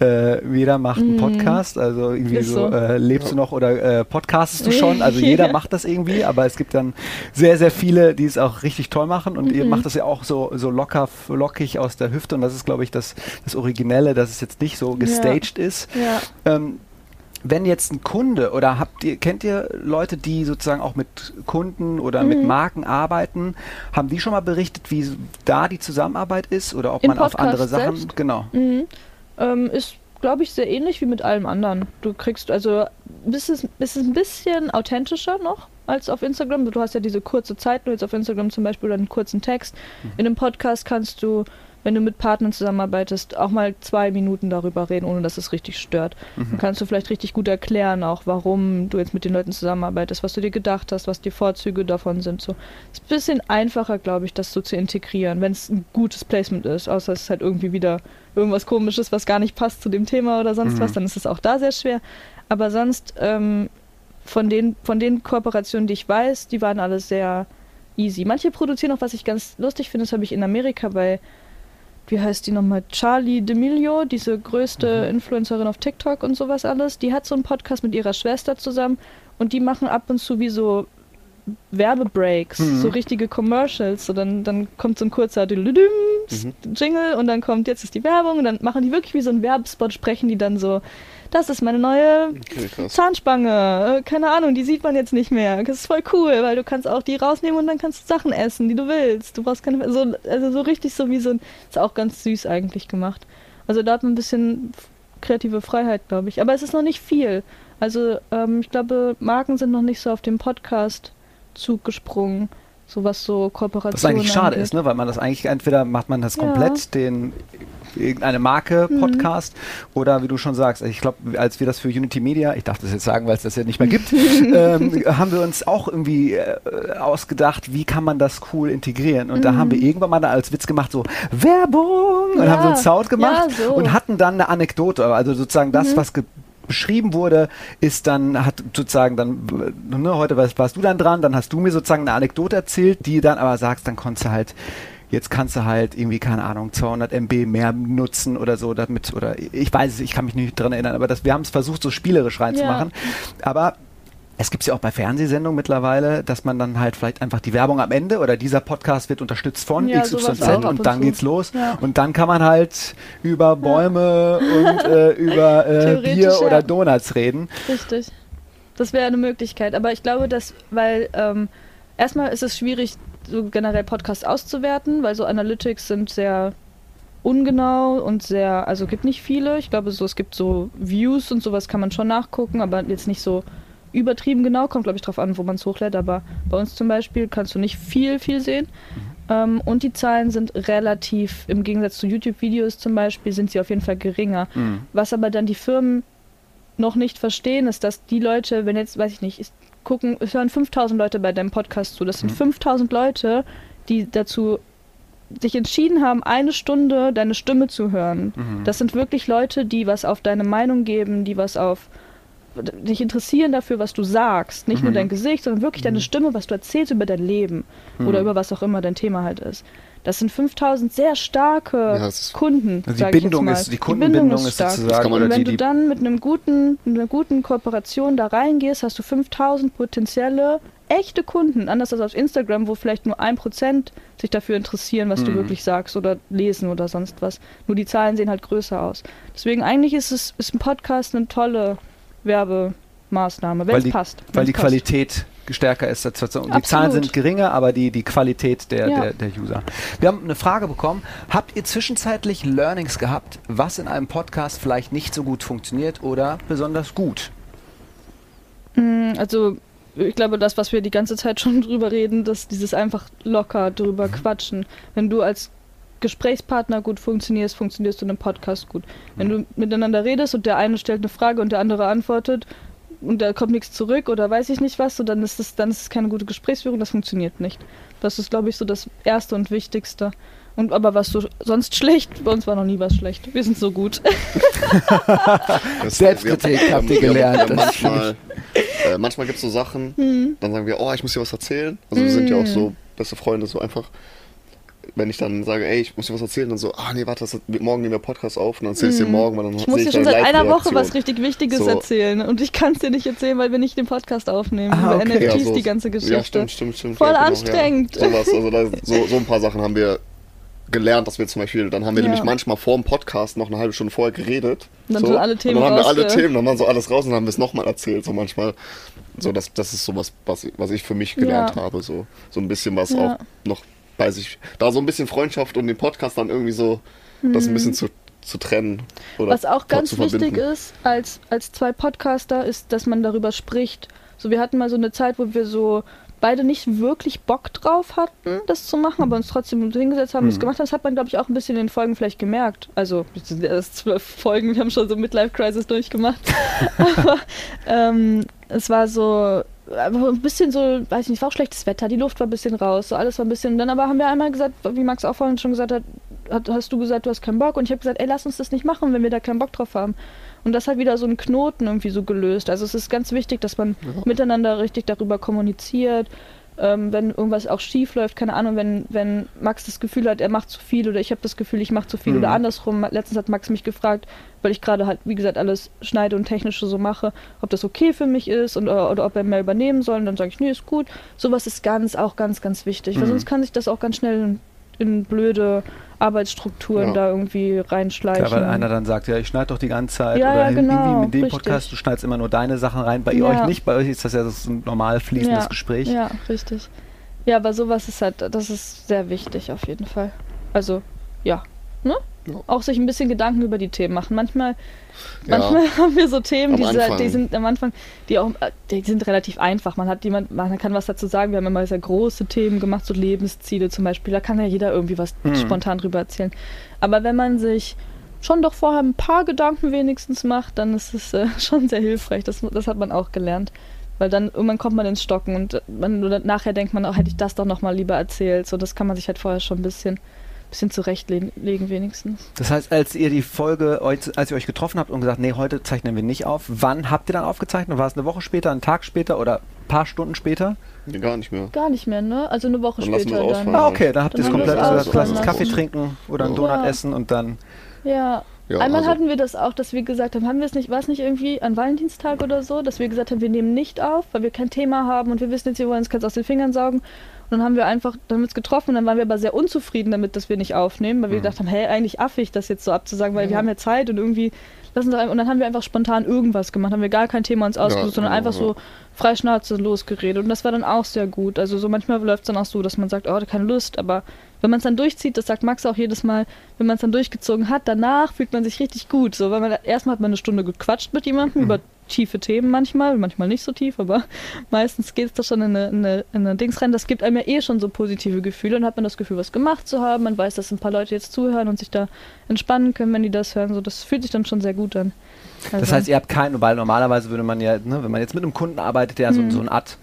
äh, jeder macht einen Mhm. Podcast, also irgendwie Ist so, so. äh, lebst Ja. du noch oder äh, podcastest du schon? Also jeder Ja. macht das irgendwie, aber es gibt dann sehr, sehr viele, die es auch richtig toll machen und ihr Mhm. macht das ja auch so, so locker, lockig aus der Hüfte und das ist, glaube ich, das, das Originelle, dass es jetzt nicht so gestaged ist. Ja. Ähm, wenn jetzt ein Kunde oder habt ihr, kennt ihr Leute, die sozusagen auch mit Kunden oder mit Mhm. Marken arbeiten? Haben die schon mal berichtet, wie da die Zusammenarbeit ist oder ob Im man auf Podcast andere Sachen, selbst? genau. Mhm. Ähm, ist, glaube ich, sehr ähnlich wie mit allem anderen. Du kriegst also, ist es ist es ein bisschen authentischer noch als auf Instagram. Du hast ja diese kurze Zeit, nur jetzt auf Instagram zum Beispiel oder einen kurzen Text. In einem Podcast kannst du, wenn du mit Partnern zusammenarbeitest, auch mal zwei Minuten darüber reden, ohne dass es richtig stört. Dann kannst du vielleicht richtig gut erklären, auch warum du jetzt mit den Leuten zusammenarbeitest, was du dir gedacht hast, was die Vorzüge davon sind. So. ist ein bisschen einfacher, glaube ich, das so zu integrieren, wenn es ein gutes Placement ist, außer es ist halt irgendwie wieder irgendwas komisches, was gar nicht passt zu dem Thema oder sonst Mhm. was, dann ist es auch da sehr schwer. Aber sonst, ähm, von den, von den Kooperationen, die ich weiß, die waren alle sehr easy. Manche produzieren auch, was ich ganz lustig finde, das habe ich in Amerika bei, wie heißt die nochmal, Charlie D'Amelio, diese größte Influencerin auf TikTok und sowas alles. Die hat so einen Podcast mit ihrer Schwester zusammen und die machen ab und zu wie so Werbebreaks, Mhm. so richtige Commercials. So dann, dann kommt so ein kurzer Mhm. Jingle und dann kommt, jetzt ist die Werbung und dann machen die wirklich wie so ein Werbespot, sprechen die dann so, das ist meine neue Okay. Zahnspange, äh, keine Ahnung, die sieht man jetzt nicht mehr. Das ist voll cool, weil du kannst auch die rausnehmen und dann kannst du Sachen essen, die du willst. Du brauchst keine, so, also so richtig so wie so ein, ist auch ganz süß eigentlich gemacht. Also da hat man ein bisschen kreative Freiheit, glaube ich. Aber es ist noch nicht viel. Also ähm, ich glaube, Marken sind noch nicht so auf dem Podcast-Zug gesprungen, so was so Kooperationen Was eigentlich schade angeht. ist, ne? weil man das eigentlich entweder macht man das Ja. komplett den irgendeine Marke Podcast oder wie du schon sagst, ich glaube, als wir das für Unity Media, ich darf das jetzt sagen, weil es das ja nicht mehr gibt, ähm, haben wir uns auch irgendwie äh, ausgedacht, wie kann man das cool integrieren. Und da haben wir irgendwann mal als Witz gemacht, so Werbung und Ja. haben so einen Sound gemacht Ja, so. und hatten dann eine Anekdote, also sozusagen das, was ge beschrieben wurde, ist dann, hat sozusagen dann, ne, heute warst, warst du dann dran, dann hast du mir sozusagen eine Anekdote erzählt, die dann aber sagst, dann konntest du halt, jetzt kannst du halt irgendwie, keine Ahnung, 200 MB mehr nutzen oder so damit, oder ich weiß es, ich kann mich nicht dran erinnern, aber das, wir haben es versucht, so spielerisch reinzumachen. Aber es gibt ja auch bei Fernsehsendungen mittlerweile, dass man dann halt vielleicht einfach die Werbung am Ende oder dieser Podcast wird unterstützt von Ja, XYZ und und dann zu. geht's los. Ja. Und dann kann man halt über Bäume und äh, über äh, Bier ja. oder Donuts reden. Richtig. Das wäre eine Möglichkeit. Aber ich glaube, dass, weil ähm, erstmal ist es schwierig, so generell Podcasts auszuwerten, weil so Analytics sind sehr ungenau und sehr, also gibt nicht viele. Ich glaube, so es gibt so Views und sowas kann man schon nachgucken, aber jetzt nicht so übertrieben genau. Kommt, glaube ich, drauf an, wo man es hochlädt. Aber bei uns zum Beispiel kannst du nicht viel, viel sehen. Ähm, und die Zahlen sind relativ, im Gegensatz zu YouTube-Videos zum Beispiel, sind sie auf jeden Fall geringer. Was aber dann die Firmen noch nicht verstehen, ist, dass die Leute, wenn jetzt, weiß ich nicht, es gucken, es hören 5000 Leute bei deinem Podcast zu. Das sind 5000 Leute, die dazu sich entschieden haben, eine Stunde deine Stimme zu hören. Das sind wirklich Leute, die was auf deine Meinung geben, die was auf dich interessieren dafür, was du sagst. Nicht nur dein Gesicht, sondern wirklich deine Stimme, was du erzählst über dein Leben oder über was auch immer dein Thema halt ist. Das sind 5000 sehr starke Ja, ist- Kunden. Also sag die ich jetzt Bindung mal. ist, die Kundenbindung ist stark. sozusagen, Und wenn die, du die dann mit einem guten, mit einer guten Kooperation da reingehst, hast du 5000 potenzielle echte Kunden. Anders als auf Instagram, wo vielleicht nur ein Prozent sich dafür interessieren, was Mhm. du wirklich sagst oder lesen oder sonst was. Nur die Zahlen sehen halt größer aus. Deswegen eigentlich ist es ist ein Podcast eine tolle Werbemaßnahme, wenn weil es passt. weil die passt. Qualität stärker ist. Die Absolut. Zahlen sind geringer, aber die, die Qualität der, Ja. der, der User. Wir haben eine Frage bekommen. Habt ihr zwischenzeitlich Learnings gehabt, was in einem Podcast vielleicht nicht so gut funktioniert oder besonders gut? Mm, Also ich glaube, das, was wir die ganze Zeit schon drüber reden, dass dieses einfach locker drüber Mhm. quatschen. Wenn du als Gesprächspartner gut funktionierst, funktionierst du in einem Podcast gut. Wenn Mhm. du miteinander redest und der eine stellt eine Frage und der andere antwortet und da kommt nichts zurück oder weiß ich nicht was, so dann ist es dann ist es keine gute Gesprächsführung, das funktioniert nicht. Das ist, glaube ich, so das Erste und Wichtigste. Und aber was so sonst schlecht, bei uns war noch nie was schlecht. Wir sind so gut. Das- Selbstkritik habt ihr gelernt, das ist manchmal äh, manchmal gibt es so Sachen, Hm. dann sagen wir, oh, ich muss dir was erzählen. Also wir sind ja auch so beste Freunde, so einfach. Wenn ich dann sage, ey, ich muss dir was erzählen, dann so, ah nee, warte, das, morgen nehmen wir Podcast auf und dann erzählst du dir morgen, weil dann. Ich muss dir ich schon seit einer Woche was richtig Wichtiges So. erzählen und ich kann es dir nicht erzählen, weil wir nicht den Podcast aufnehmen. Ah, Über okay. NFTs Ja, so- die ganze Geschichte. Ja, stimmt, stimmt, stimmt. Voll ja, genau, anstrengend. Ja. Sowas, also da, so, so ein paar Sachen haben wir gelernt, dass wir zum Beispiel, dann haben wir Ja. nämlich manchmal vor dem Podcast noch eine halbe Stunde vorher geredet. Und dann so, sind alle Themen und dann haben wir alle Themen, dann waren so alles raus und dann haben wir es nochmal erzählt, so manchmal. So, das, das ist sowas, was, was ich für mich gelernt Ja. habe, so, so ein bisschen was Ja. auch noch bei sich, da so ein bisschen Freundschaft und den Podcast dann irgendwie so, das ein bisschen zu, zu trennen. Oder Mhm. Was auch ganz wichtig ist, als, als zwei Podcaster, ist, dass man darüber spricht. So, wir hatten mal so eine Zeit, wo wir so beide nicht wirklich Bock drauf hatten, das zu machen, aber uns trotzdem hingesetzt haben und es Mhm. gemacht haben. Das hat man, glaube ich, auch ein bisschen in den Folgen vielleicht gemerkt. Also, es sind erst zwölf Folgen, wir haben schon so Midlife-Crisis durchgemacht. aber ähm, es war so, einfach ein bisschen so, weiß ich nicht, war auch schlechtes Wetter, die Luft war ein bisschen raus, so alles war ein bisschen. Dann aber haben wir einmal gesagt, wie Max auch vorhin schon gesagt hat, hat hast du gesagt, du hast keinen Bock und ich habe gesagt, ey, lass uns das nicht machen, wenn wir da keinen Bock drauf haben. Und das hat wieder so einen Knoten irgendwie so gelöst. Also es ist ganz wichtig, dass man miteinander richtig darüber kommuniziert. Ähm, wenn irgendwas auch schief läuft, keine Ahnung, wenn, wenn Max das Gefühl hat, er macht zu viel oder ich habe das Gefühl, ich mache zu viel Mhm. oder andersrum. Letztens hat Max mich gefragt, weil ich gerade halt, wie gesagt, alles schneide und technische so mache, ob das okay für mich ist und, oder, oder ob er mehr übernehmen soll. Und dann sage ich, nee, ist gut. Sowas ist ganz, auch ganz, ganz wichtig. Weil Mhm. sonst kann sich das auch ganz schnell in, in blöde Arbeitsstrukturen Ja. da irgendwie reinschleichen. Klar, weil einer dann sagt, ja, ich schneide doch die ganze Zeit. Ja, oder ja, genau, irgendwie mit dem richtig. Podcast, du schneidest immer nur deine Sachen rein. Bei Ja. euch nicht, bei euch ist das ja das ist ein normal fließendes Ja, Gespräch. Ja, richtig. Ja, aber sowas ist halt, das ist sehr wichtig auf jeden Fall. Also, ja. Ne? Auch sich ein bisschen Gedanken über die Themen machen. Manchmal, Ja. manchmal haben wir so Themen, die, sa- Anfang. die sind am Anfang, die auch, äh, die sind relativ einfach. Man hat jemand, man kann was dazu sagen. Wir haben immer sehr große Themen gemacht, so Lebensziele zum Beispiel. Da kann ja jeder irgendwie was Mhm. spontan drüber erzählen. Aber wenn man sich schon doch vorher ein paar Gedanken wenigstens macht, dann ist es äh, schon sehr hilfreich. Das, das hat man auch gelernt. Weil dann irgendwann kommt man ins Stocken und äh, man, nachher denkt man, auch hätte ich das doch nochmal lieber erzählt. So, das kann man sich halt vorher schon ein bisschen, bisschen zurechtlegen wenigstens. Das heißt, als ihr die Folge, euch- als ihr euch getroffen habt und gesagt, nee, heute zeichnen wir nicht auf, wann habt ihr dann aufgezeichnet? War es eine Woche später, einen Tag später oder ein paar Stunden später? Nee, gar nicht mehr. Gar nicht mehr, ne? Also eine Woche Dann später es dann. Ah, okay, dann habt ihr es komplett es also lasst uns Kaffee trinken oder einen. Donut Ja. essen und dann. Ja. Ja, Einmal also- hatten wir das auch, dass wir gesagt haben, haben wir es nicht, war es nicht irgendwie an Valentinstag oder so, dass wir gesagt haben, wir nehmen nicht auf, weil wir kein Thema haben und wir wissen jetzt, wir wollen uns ganz aus den Fingern saugen. Und dann haben wir einfach, dann haben wir uns getroffen und dann waren wir aber sehr unzufrieden damit, dass wir nicht aufnehmen, weil wir Mhm. gedacht haben, hey, eigentlich affig, das jetzt so abzusagen, weil wir haben ja Zeit und irgendwie lassen doch, und dann haben wir einfach spontan irgendwas gemacht, haben wir gar kein Thema uns ausgesucht, sondern genau, einfach so frei Schnauze losgeredet und das war dann auch sehr gut. Also so manchmal läuft es dann auch so, dass man sagt, oh, keine Lust, aber wenn man es dann durchzieht, das sagt Max auch jedes Mal, wenn man es dann durchgezogen hat, danach fühlt man sich richtig gut. So, weil man erstmal hat man eine Stunde gequatscht mit jemandem über tiefe Themen manchmal, manchmal nicht so tief, aber meistens geht es da schon in eine, in, eine, in eine Dings rein. Das gibt einem ja eh schon so positive Gefühle und hat man das Gefühl, was gemacht zu haben. Man weiß, dass ein paar Leute jetzt zuhören und sich da entspannen können, wenn die das hören. So, das fühlt sich dann schon sehr gut an. Das Also- heißt, ihr habt keinen, weil normalerweise würde man ja, ne, wenn man jetzt mit einem Kunden arbeitet, der so, Mhm. so eine Art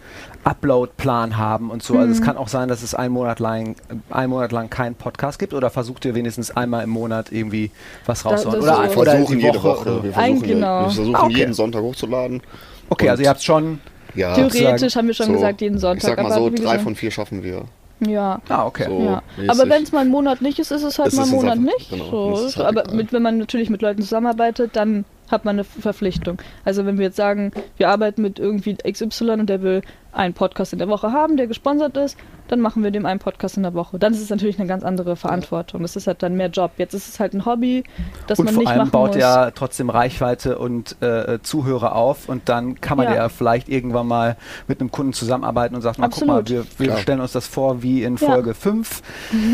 Upload-Plan haben und so. Also es Mhm. kann auch sein, dass es einen Monat lang, einen Monat lang keinen Podcast gibt oder versucht ihr wenigstens einmal im Monat irgendwie was rauszuhauen? das Oder, so- wir oder versuchen jede Woche. Woche. Wir Ein- versuchen, genau. wir versuchen Ah, okay. jeden Sonntag hochzuladen. Okay, also ihr habt schon. Ja, Theoretisch haben wir schon so, gesagt, jeden Sonntag. Ich sag mal aber so, wie drei gesagt- von vier schaffen wir. Ja. Ah, okay. So. Ja, aber wenn es mal einen Monat nicht ist, ist es halt Es mal uns Monat einfach- nicht. genau, so. aber mit, wenn man natürlich mit Leuten zusammenarbeitet, dann hat man eine Verpflichtung. Also wenn wir jetzt sagen, wir arbeiten mit irgendwie XY und der will einen Podcast in der Woche haben, der gesponsert ist, dann machen wir dem einen Podcast in der Woche. Dann ist es natürlich eine ganz andere Verantwortung. Das ist halt dann mehr Job. Jetzt ist es halt ein Hobby, das und man vor nicht allem machen baut muss. ja trotzdem Reichweite und äh, Zuhörer auf und dann kann man ja. Ja. vielleicht irgendwann mal mit einem Kunden zusammenarbeiten und sagt, mal, guck mal, wir, wir stellen uns das vor wie in Ja. Folge 5,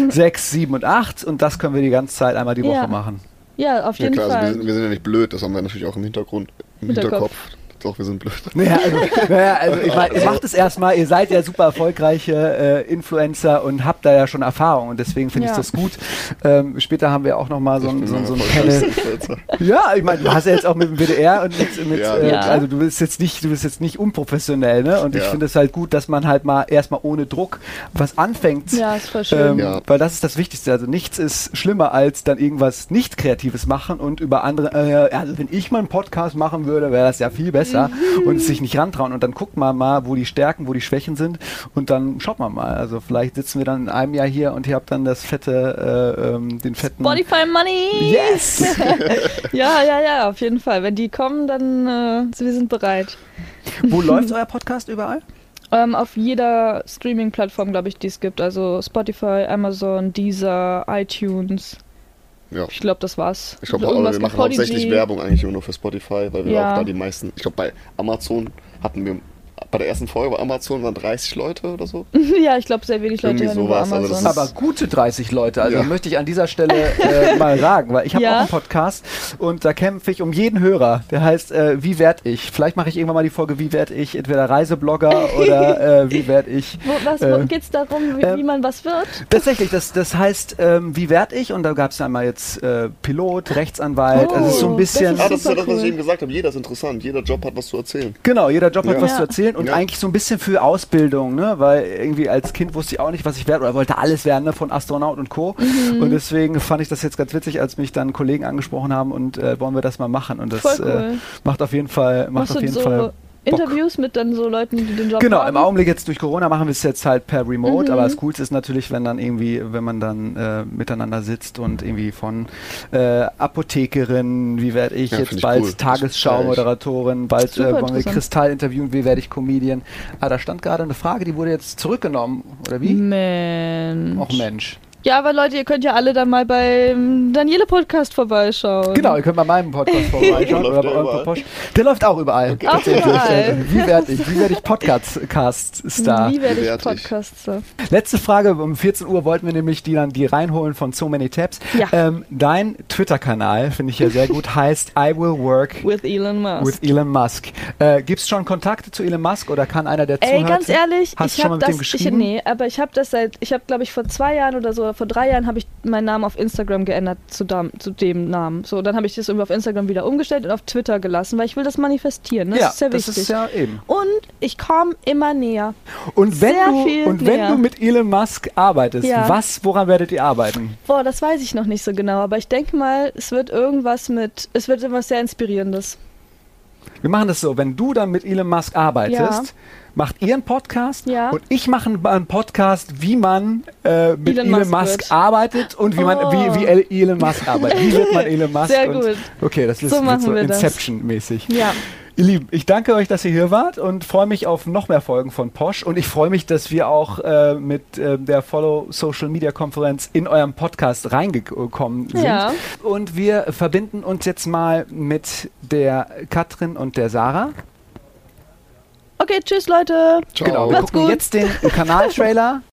6, 7 und 8 und das können wir die ganze Zeit einmal die Woche Ja. machen. Ja, auf Ja jeden klar, also wir, Fall. sind, wir sind ja nicht blöd, das haben wir natürlich auch im Hintergrund, im Hinterkopf. Hinterkopf. Doch, wir sind blöd. Naja, also, naja, also ich mein, ihr macht es erstmal, ihr seid ja super erfolgreiche äh, Influencer und habt da ja schon Erfahrung und deswegen finde ich Ja. das gut. Ähm, später haben wir auch nochmal so, Ich ein- so, so ein Panel. Ja, ich meine, du hast ja jetzt auch mit dem WDR und mit, mit Ja. äh, Ja. also du bist jetzt nicht, du bist jetzt nicht unprofessionell, ne? Und ich finde es halt gut, dass man halt mal erstmal ohne Druck was anfängt. Ja, ist voll schön. Ähm, Ja. Weil das ist das Wichtigste. Also nichts ist schlimmer als dann irgendwas nicht Kreatives machen und über andere, äh, also wenn ich mal einen Podcast machen würde, wäre das ja viel besser und sich nicht rantrauen. Und dann guckt man mal, wo die Stärken, wo die Schwächen sind und dann schaut man mal. Also vielleicht sitzen wir dann in einem Jahr hier und ihr habt dann das fette, äh, ähm, den fetten. Spotify Money! Yes! Ja, ja, ja, auf jeden Fall. Wenn die kommen, dann äh, wir sind bereit. wo läuft euer Podcast überall? Ähm, auf jeder Streaming-Plattform, glaube ich, die es gibt. Also Spotify, Amazon, Deezer, iTunes. Ja. Ich glaube, das war's. Ich glaube, So wir machen hauptsächlich Werbung eigentlich immer nur für Spotify, weil wir Ja. auch da die meisten, ich glaube bei Amazon hatten wir bei der ersten Folge bei Amazon waren 30 Leute oder so. ja, ich glaube, sehr wenig Leute hören über sowas, also das Amazon. ist- Aber gute 30 Leute, also Ja. möchte ich an dieser Stelle äh, mal sagen, weil ich habe Ja. auch einen Podcast und da kämpfe ich um jeden Hörer. Der heißt äh, Wie werd ich? Vielleicht mache ich irgendwann mal die Folge Wie werd ich? Entweder Reiseblogger oder äh, Wie werd ich? Wo, was, äh, wo geht's darum, wie, ähm, wie man was wird? Tatsächlich, das, das heißt ähm, Wie werd ich? Und da gab es einmal jetzt äh, Pilot, Rechtsanwalt, Oh, also es ist so ein das bisschen... ist Ah, das ist ja super das, was ich cool. eben gesagt habe. Jeder ist interessant, jeder Job hat was zu erzählen. Genau, jeder Job hat Ja. was Ja. zu erzählen und Ja. eigentlich so ein bisschen für Ausbildung, ne? Weil irgendwie als Kind wusste ich auch nicht, was ich werde oder wollte alles werden, ne? Von Astronaut und Co. Mhm. Und deswegen fand ich das jetzt ganz witzig, als mich dann Kollegen angesprochen haben und äh, wollen wir das mal machen. Und das äh, cool. macht auf jeden Fall, macht Machst auf jeden so Fall. Interviews mit dann so Leuten, die den Job Genau, haben? im Augenblick jetzt durch Corona machen wir es jetzt halt per Remote, Mhm. aber das Coolste ist natürlich, wenn dann irgendwie, wenn man dann äh, miteinander sitzt und irgendwie von äh, Apothekerin, wie werde ich Ja, jetzt bald cool. Tagesschau-Moderatorin, bald äh, wollen wir. Kristall interviewen, wie werde ich Comedian. Ah, da stand gerade eine Frage, die wurde jetzt zurückgenommen, oder wie? Mensch. Och Mensch. Ja, aber Leute, ihr könnt ja alle dann mal beim Daniele Podcast vorbeischauen. Genau, ihr könnt bei meinem Podcast vorbeischauen. Läuft oder der bei eurem? Podcast. Der läuft auch überall. Auch überall. Wie werde ich? Wie werde ich Podcast-Star? Wie werde ich. Podcaster? Letzte Frage, um 14 Uhr wollten wir nämlich die dann die reinholen von So Many Tabs. Ja. Ähm, dein Twitter-Kanal, finde ich ja sehr gut, heißt I Will Work With Elon Musk. with Elon Musk. Äh, Gibt es schon Kontakte zu Elon Musk oder kann einer, der Ey, zuhört? ganz ehrlich, Hast du ich schon mal habe mit das, dem geschrieben? Ich, nee, aber ich habe das seit, ich habe glaube ich vor zwei Jahren oder so, vor drei Jahren habe ich meinen Namen auf Instagram geändert zu, dam, zu dem Namen. So, dann habe ich das irgendwie auf Instagram wieder umgestellt und auf Twitter gelassen, weil ich will das manifestieren. Ne? ja, das ist sehr das wichtig. ist ja eben. und ich komme immer näher. Und wenn Sehr du und wenn näher. du mit Elon Musk arbeitest, Ja. was, woran werdet ihr arbeiten? Boah, das weiß ich noch nicht so genau, aber ich denke mal, es wird irgendwas mit, es wird irgendwas sehr Inspirierendes. Wir machen das so, wenn du dann mit Elon Musk arbeitest, Ja. Macht ihr einen Podcast Ja. und ich mache einen- Podcast, wie man äh, mit Elon Elon, Musk Musk, arbeitet und wie man Oh. wie, wie El- Elon Musk arbeitet. Wie wird man Elon Musk? Sehr gut. Okay, das ist So so. Inception-mäßig. Ja. Ihr Lieben, ich danke euch, dass ihr hier wart und freue mich auf noch mehr Folgen von Posch. Und ich freue mich, dass wir auch äh, mit äh, der Follow Social Media Konferenz in eurem Podcast reingekommen sind. Ja. Und wir verbinden uns jetzt mal mit der Katrin und der Sarah. Okay, tschüss Leute. Ciao. Genau, wir Macht's gucken gut. jetzt den Kanaltrailer